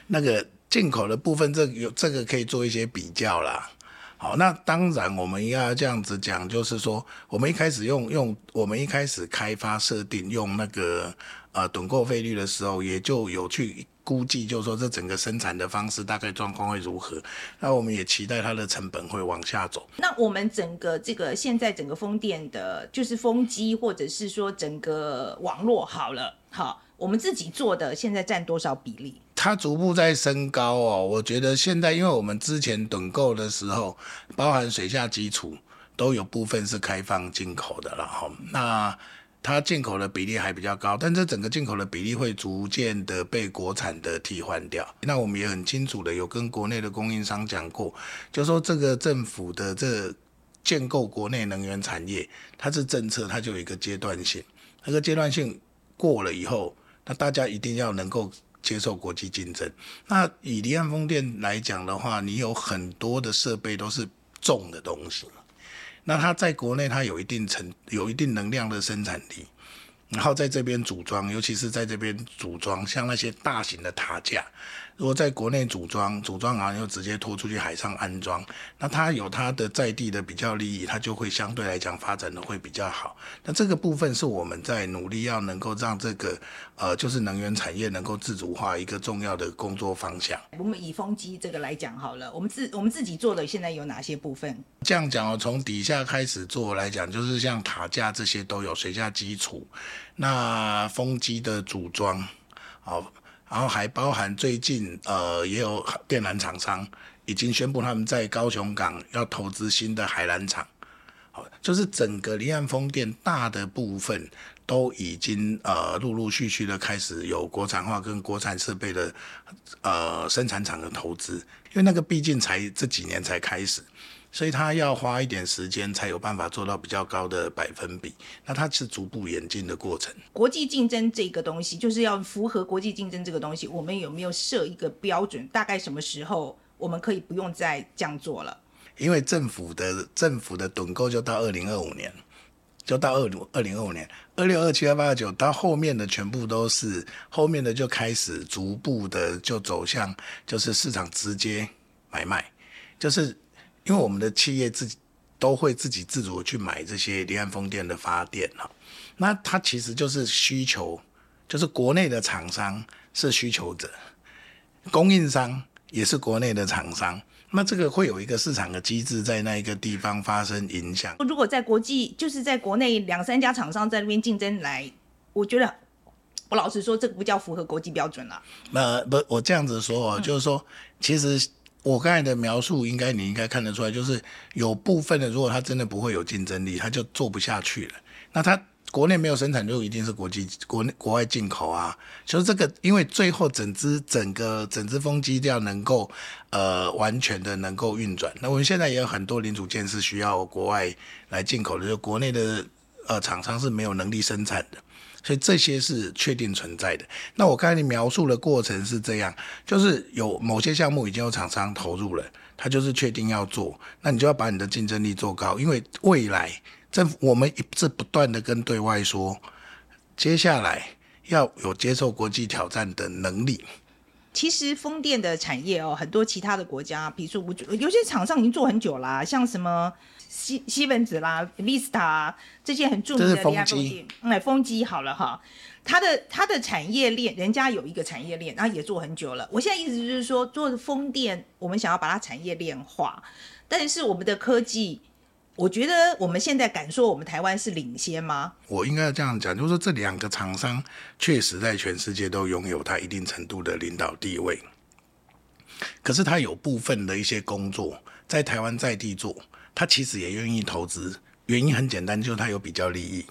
那个进口的部分，这有这个可以做一些比较啦。好，那当然我们要这样子讲，就是说我们一开始用用我们一开始开发设定用那个呃趸购费率的时候，也就有去。估计就是说，这整个生产的方式大概状况会如何？那我们也期待它的成本会往下走。那我们整个这个现在整个风电的，就是风机或者是说整个网络好了，好，我们自己做的现在占多少比例？它逐步在升高哦。我觉得现在，因为我们之前趸购的时候，包含水下基础都有部分是开放进口的了哈。那它进口的比例还比较高，但这整个进口的比例会逐渐的被国产的替换掉。那我们也很清楚的有跟国内的供应商讲过，就说这个政府的这建构国内能源产业，它是政策，它就有一个阶段性。那个阶段性过了以后，那大家一定要能够接受国际竞争。那以离岸风电来讲的话，你有很多的设备都是重的东西。那它在国内，它有一定成有一定能量的生产力，然后在这边组装，尤其是在这边组装，像那些大型的塔架。如果在国内组装，组装完又直接拖出去海上安装，那它有它的在地的比较利益，它就会相对来讲发展的会比较好。那这个部分是我们在努力要能够让这个呃，就是能源产业能够自主化一个重要的工作方向。我们以风机这个来讲好了，我们自我们自己做的现在有哪些部分？这样讲哦，从底下开始做来讲，就是像塔架这些都有水下基础，那风机的组装，好。然后还包含最近呃也有电缆厂商已经宣布他们在高雄港要投资新的海缆厂，好，就是整个离岸风电大的部分都已经呃陆陆续续的开始有国产化跟国产设备的呃生产厂的投资，因为那个毕竟才这几年才开始。所以它要花一点时间才有办法做到比较高的百分比，那它是逐步演进的过程。国际竞争这个东西，就是要符合国际竞争这个东西，我们有没有设一个标准？大概什么时候我们可以不用再这样做了？因为政府的政府的趸购就到二零二五年，就到二零二零二五年，二六二七二八二九到后面的全部都是后面的就开始逐步的就走向就是市场直接买卖，就是。因为我们的企业自己都会自己自主去买这些离岸风电的发电哈，那它其实就是需求，就是国内的厂商是需求者，供应商也是国内的厂商。那这个会有一个市场的机制在那一个地方发生影响。如果在国际，就是在国内两三家厂商在那边竞争来，我觉得我老实说，这个不叫符合国际标准了。呃，不，我这样子说就是说，其实我刚才的描述，应该你应该看得出来，就是有部分的，如果他真的不会有竞争力，他就做不下去了。那他。国内没有生产就一定是国际国内国外进口啊，就是这个，因为最后整支整个整支风机要能够呃完全的能够运转，那我们现在也有很多零组件是需要国外来进口的，就国内的呃厂商是没有能力生产的，所以这些是确定存在的。那我刚才描述的过程是这样，就是有某些项目已经有厂商投入了，他就是确定要做，那你就要把你的竞争力做高，因为未来。政府我们一直不断的跟对外说，接下来要有接受国际挑战的能力。其实风电的产业哦，很多其他的国家，比如说我有些厂商已经做很久啦，像什么西西门子啦、Vista 这些很著名的离岸风机，哎，风机好了哈，它的它的产业链，人家有一个产业链，然后也做很久了。我现在意思就是说，做风电，我们想要把它产业链化，但是我们的科技。我觉得我们现在敢说我们台湾是领先吗？我应该要这样讲，就是说这两个厂商确实在全世界都拥有它一定程度的领导地位，可是它有部分的一些工作在台湾在地做，他其实也愿意投资，原因很简单，就是他有比较利益。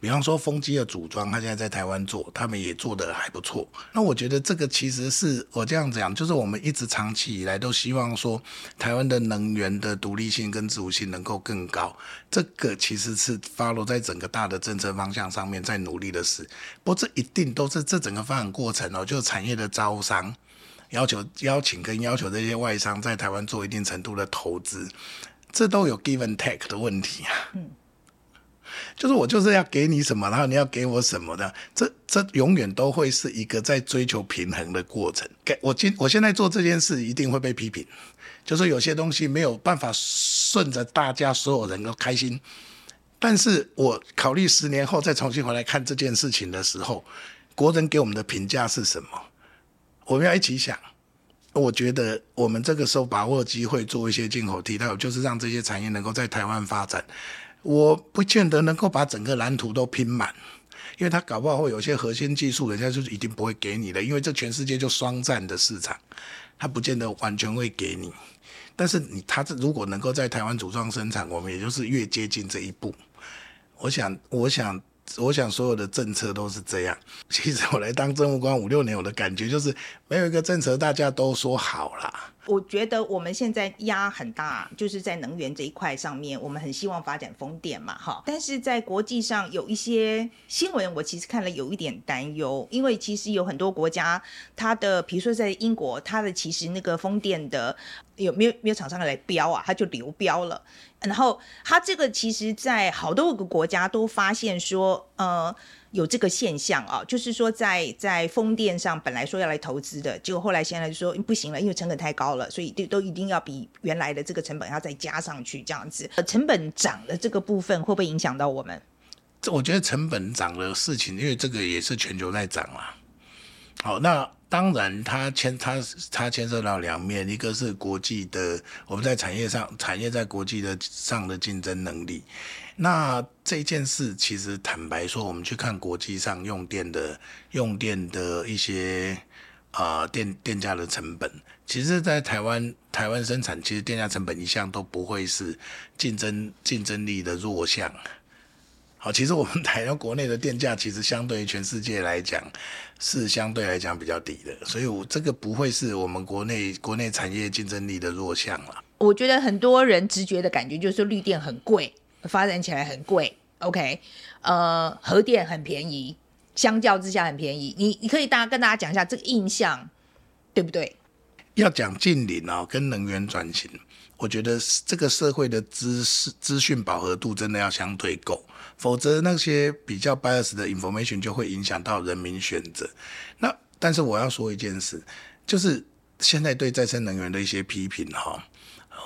比方说风机的组装，他现在在台湾做，他们也做得还不错。那我觉得这个其实是我这样讲，就是我们一直长期以来都希望说，台湾的能源的独立性跟自主性能够更高。这个其实是 follow 在整个大的政策方向上面在努力的事。不过这一定都是这整个发展过程哦，就是产业的招商，要求邀请跟要求这些外商在台湾做一定程度的投资，这都有 give and take 的问题啊。嗯。就是我就是要给你什么，然后你要给我什么的，这这永远都会是一个在追求平衡的过程。给我今我现在做这件事一定会被批评，就是有些东西没有办法顺着大家所有人都开心。但是我考虑十年后再重新回来看这件事情的时候，国人给我们的评价是什么？我们要一起想。我觉得我们这个时候把握机会做一些进口替代，就是让这些产业能够在台湾发展。我不见得能够把整个蓝图都拼满，因为他搞不好会有些核心技术，人家就是一定不会给你的，因为这全世界就双占的市场，他不见得完全会给你。但是你他这如果能够在台湾组装生产，我们也就是越接近这一步。我想，我想，我想所有的政策都是这样。其实我来当政务官五六年，我的感觉就是没有一个政策大家都说好啦。我觉得我们现在压很大，就是在能源这一块上面，我们很希望发展风电嘛，哈。但是在国际上有一些新闻，我其实看了有一点担忧，因为其实有很多国家，它的比如说在英国，它的其实那个风电的有没有没有厂商来标啊，它就流标了。然后它这个其实，在好多个国家都发现说，呃。有这个现象啊，就是说在在风电上本来说要来投资的，结果后来现在就说不行了，因为成本太高了，所以都都一定要比原来的这个成本要再加上去，这样子，成本涨的这个部分会不会影响到我们？这我觉得成本涨的事情，因为这个也是全球在涨嘛。好，那当然它牵它它牵涉到两面，一个是国际的我们在产业上产业在国际的上的竞争能力。那这件事其实坦白说，我们去看国际上用电的用电的一些啊、呃、电电价的成本，其实，在台湾台湾生产，其实电价成本一向都不会是竞争竞争力的弱项。好，其实我们 台湾国内的电价，其实相对于全世界来讲，是相对来讲比较低的，所以我这个不会是我们国内国内产业竞争力的弱项了。我觉得很多人直觉的感觉就是说绿电很贵。发展起来很贵，OK，呃，核电很便宜，相较之下很便宜。你你可以大家跟大家讲一下这个印象，对不对？要讲净零哦，跟能源转型，我觉得这个社会的知识资讯饱和度真的要相对够，否则那些比较 bias 的 information 就会影响到人民选择。那但是我要说一件事，就是现在对再生能源的一些批评哈、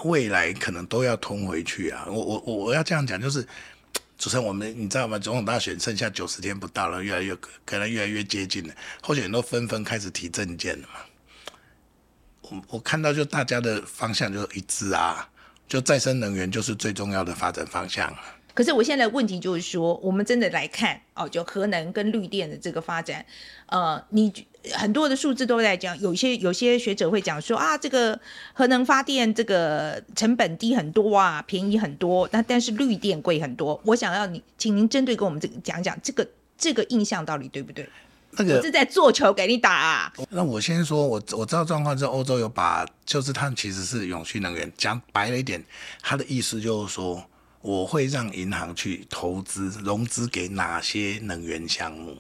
未来可能都要通回去啊！我我我我要这样讲，就是 主持人，我们你知道吗？总统大选剩下九十天不到了，越来越可能越来越接近了，候选人都纷纷开始提政见了嘛。我看到就大家的方向就一致啊，就再生能源就是最重要的发展方向。可是我现在的问题就是说，我们真的来看哦，就核能跟绿电的这个发展，呃，你很多的数字都在讲，有些有些学者会讲说啊，这个核能发电这个成本低很多啊，便宜很多，那但是绿电贵很多。我想要你，请您针对跟我们这个讲讲这个这个印象到底对不对？那个我是在做球给你打啊。那我先说，我我知道状况是欧洲有把，就是他们其实是永续能源，讲白了一点，他的意思就是说。我会让银行去投资融资给哪些能源项目？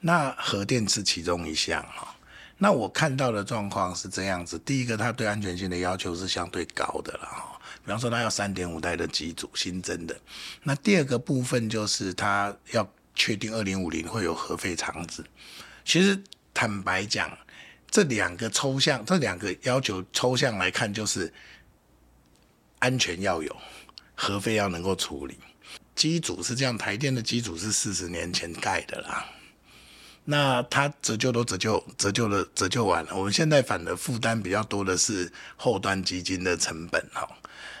那核电是其中一项哈。那我看到的状况是这样子：第一个，它对安全性的要求是相对高的了哈。比方说，它要三点五代的机组新增的。那第二个部分就是它要确定二零五零会有核废厂址。其实坦白讲，这两个抽象，这两个要求抽象来看，就是安全要有。核废要能够处理，机组是这样，台电的机组是四十年前盖的啦，那它折旧都折旧折旧了折旧完了，我们现在反而负担比较多的是后端基金的成本哈。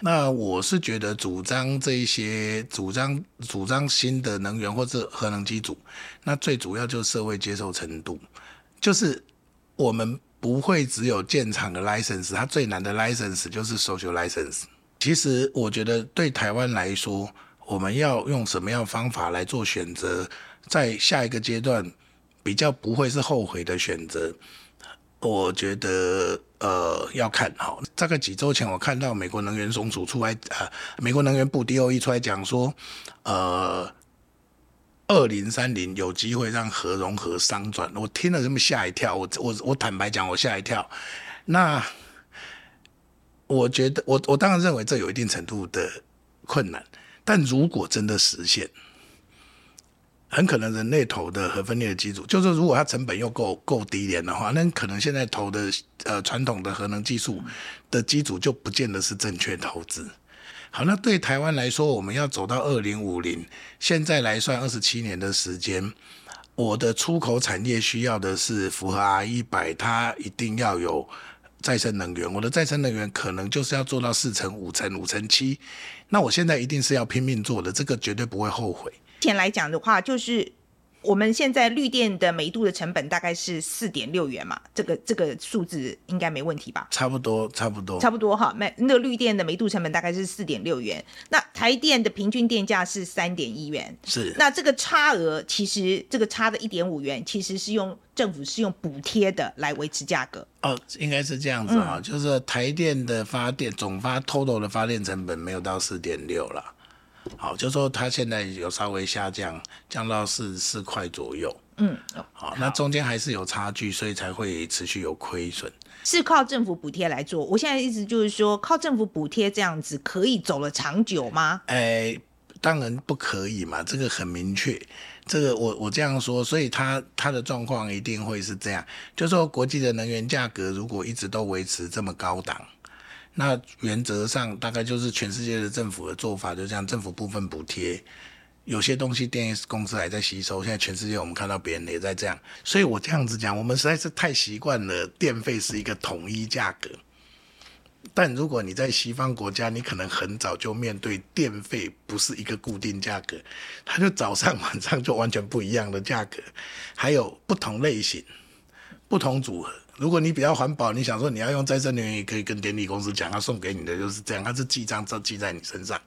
那我是觉得主张这一些主张主张新的能源或者核能机组，那最主要就是社会接受程度，就是我们不会只有建厂的 license，它最难的 license 就是 social license。其实我觉得对台湾来说，我们要用什么样的方法来做选择，在下一个阶段比较不会是后悔的选择。我觉得呃要看好，大概几周前我看到美国能源总署出来，呃，美国能源部 DOE 出来讲说，呃，二零三零有机会让核融合商转。我听了这么吓一跳，我我我坦白讲，我吓一跳。那。我觉得，我我当然认为这有一定程度的困难，但如果真的实现，很可能人类投的核分裂的机组，就是如果它成本又够够低廉的话，那可能现在投的呃传统的核能技术的机组就不见得是正确投资。好，那对台湾来说，我们要走到二零五零，现在来算二十七年的时间，我的出口产业需要的是符合 R 一百，它一定要有。再生能源，我的再生能源可能就是要做到四成、五成、五成七，那我现在一定是要拼命做的，这个绝对不会后悔。目前来讲的话，就是。我们现在绿电的每度的成本大概是四点六元嘛，这个这个数字应该没问题吧？差不多，差不多，差不多哈。那那个绿电的每度成本大概是四点六元，那台电的平均电价是三点一元，是。那这个差额其实这个差的一点五元，其实是用政府是用补贴的来维持价格。哦，应该是这样子哈，嗯、就是台电的发电总发 total 的发电成本没有到四点六了。好，就说它现在有稍微下降，降到四四块左右。嗯，好，那中间还是有差距，所以才会持续有亏损。是靠政府补贴来做。我现在意思就是说，靠政府补贴这样子可以走了长久吗？哎、欸，当然不可以嘛，这个很明确。这个我我这样说，所以它它的状况一定会是这样，就说国际的能源价格如果一直都维持这么高档。那原则上大概就是全世界的政府的做法，就这样，政府部分补贴，有些东西电力公司还在吸收。现在全世界我们看到别人也在这样，所以我这样子讲，我们实在是太习惯了电费是一个统一价格。但如果你在西方国家，你可能很早就面对电费不是一个固定价格，它就早上 晚上就完全不一样的价格，还有不同类型、不同组合。如果你比较环保，你想说你要用再生能源，也可以跟电力公司讲，他送给你的就是这样，他是记账就记在你身上。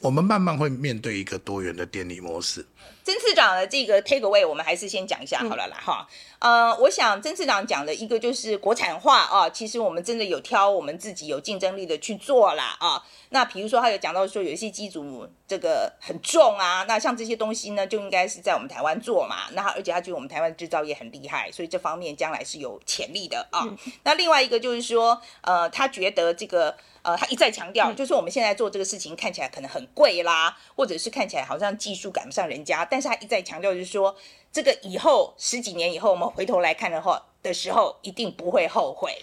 我们慢慢会面对一个多元的电力模式。曾次长的这个 take away，我们还是先讲一下好了啦，哈、嗯。呃，我想曾次长讲的一个就是国产化啊，其实我们真的有挑我们自己有竞争力的去做啦啊。那比如说他有讲到说有一些机组这个很重啊，那像这些东西呢就应该是在我们台湾做嘛。那而且他觉得我们台湾制造业很厉害，所以这方面将来是有潜力的啊。嗯、那另外一个就是说，呃，他觉得这个。呃，他一再强调，就是我们现在做这个事情看起来可能很贵啦，或者是看起来好像技术赶不上人家，但是他一再强调，就是说这个以后十几年以后，我们回头来看的话的时候，一定不会后悔。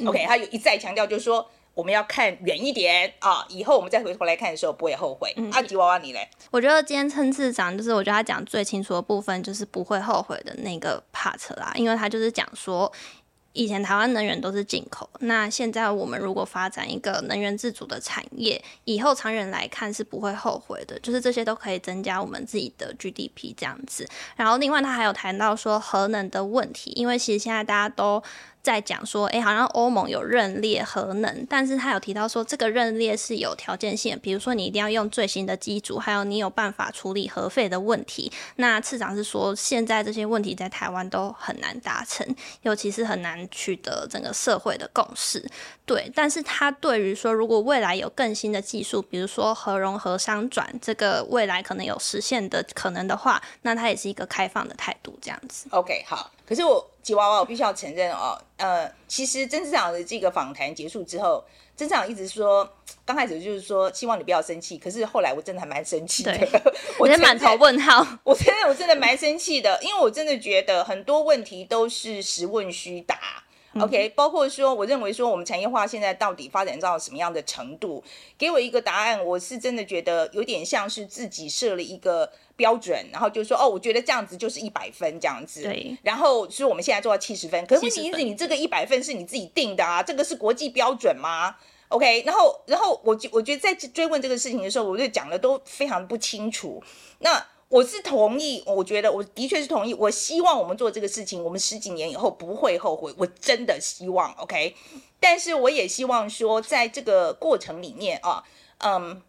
嗯、OK，他有一再强调，就是说我们要看远一点啊，以后我们再回头来看的时候不会后悔。阿吉娃娃，你嘞？我觉得今天称次长就是，我觉得他讲最清楚的部分就是不会后悔的那个 part 啦，因为他就是讲说。以前台湾能源都是进口，那现在我们如果发展一个能源自主的产业，以后长远来看是不会后悔的，就是这些都可以增加我们自己的 GDP 这样子。然后另外他还有谈到说核能的问题，因为其实现在大家都。在讲说，哎、好像欧盟有认列核能，但是他有提到说，这个认列是有条件性，比如说你一定要用最新的机组，还有你有办法处理核废的问题。那次长是说，现在这些问题在台湾都很难达成，尤其是很难取得整个社会的共识。对，但是他对于说，如果未来有更新的技术，比如说核融合商转，这个未来可能有实现的可能的话，那他也是一个开放的态度，这样子。OK，好。可是我吉娃娃，我必须要承认哦，呃，其实曾市长的这个访谈结束之后，曾市长一直说，刚开始就是说希望你不要生气，可是后来我真的还蛮生气的，我真的满头问号。我真的我真的蛮生气的，因为我真的觉得很多问题都是实问虚答。OK，包括说，我认为说我们产业化现在到底发展到什么样的程度？给我一个答案，我是真的觉得有点像是自己设了一个标准，然后就说哦，我觉得这样子就是一百分这样子。对。然后说我们现在做到七十分，可是问题是你这个一百分是你自己定的啊，这个是国际标准吗？OK，然后然后我我觉得在追问这个事情的时候，我就讲的都非常不清楚。那。我是同意，我觉得我的确是同意。我希望我们做这个事情，我们十几年以后不会后悔。我真的希望，OK。但是我也希望说，在这个过程里面啊，嗯，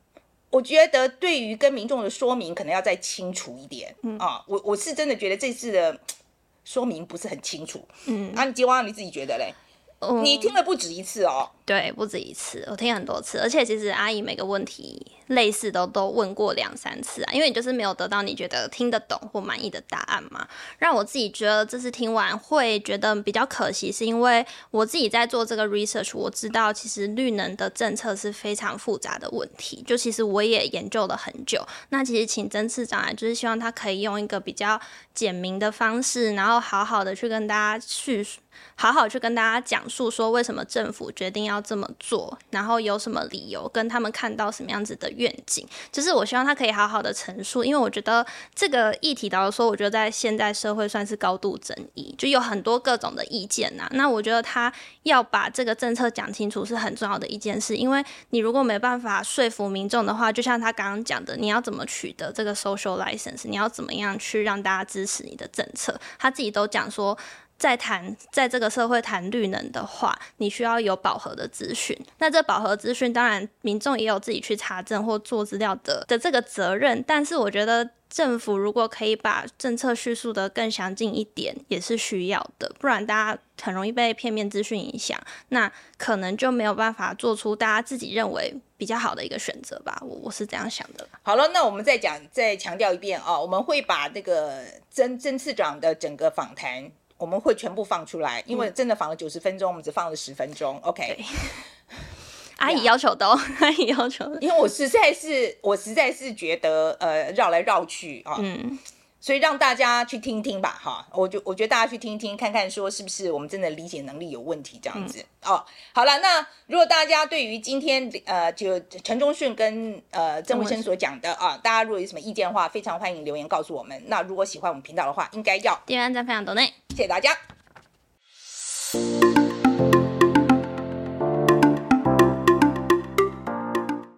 我觉得对于跟民众的说明，可能要再清楚一点啊。我我是真的觉得这次的 说明不是很清楚。嗯，啊，你吉娃，你自己觉得嘞？嗯，你听了不止一次哦。对，不止一次，我听很多次，而且其实阿姨每个问题类似都都问过两三次啊，因为你就是没有得到你觉得听得懂或满意的答案嘛。让我自己觉得这次听完会觉得比较可惜，是因为我自己在做这个 research，我知道其实绿能的政策是非常复杂的问题，就其实我也研究了很久。那其实请曾次长来，就是希望他可以用一个比较简明的方式，然后好好的去跟大家叙述，好好去跟大家讲述说为什么政府决定要。这么做，然后有什么理由，跟他们看到什么样子的愿景，就是我希望他可以好好的陈述，因为我觉得这个议题，老实说，我觉得在现在社会算是高度争议，就有很多各种的意见呐。那我觉得他要把这个政策讲清楚是很重要的一件事，因为你如果没办法说服民众的话，就像他刚刚讲的，你要怎么取得这个 social license，你要怎么样去让大家支持你的政策，他自己都讲说。在谈在这个社会谈绿能的话，你需要有饱和的资讯。那这饱和资讯，当然民众也有自己去查证或做资料的的这个责任。但是我觉得政府如果可以把政策叙述得更详尽一点，也是需要的。不然大家很容易被片面资讯影响，那可能就没有办法做出大家自己认为比较好的一个选择吧。我我是这样想的。好了，那我们再讲，再强调一遍啊，我们会把这个曾曾次长的整个访谈。我们会全部放出来，因为真的放了九十分钟，我们只放了十分钟。OK，阿姨要求的，阿姨要求的，因为我实在是，我实在是觉得，呃，绕来绕去啊。嗯。所以让大家去听听吧，哈，我就我觉得大家去听听，看看说是不是我们真的理解能力有问题这样子、嗯、哦。好了，那如果大家对于今天呃就陈忠顺跟呃郑文生所讲的啊，大家如果有什么意见的话，非常欢迎留言告诉我们。那如果喜欢我们频道的话，应该要点赞、分享、抖内，谢谢大家。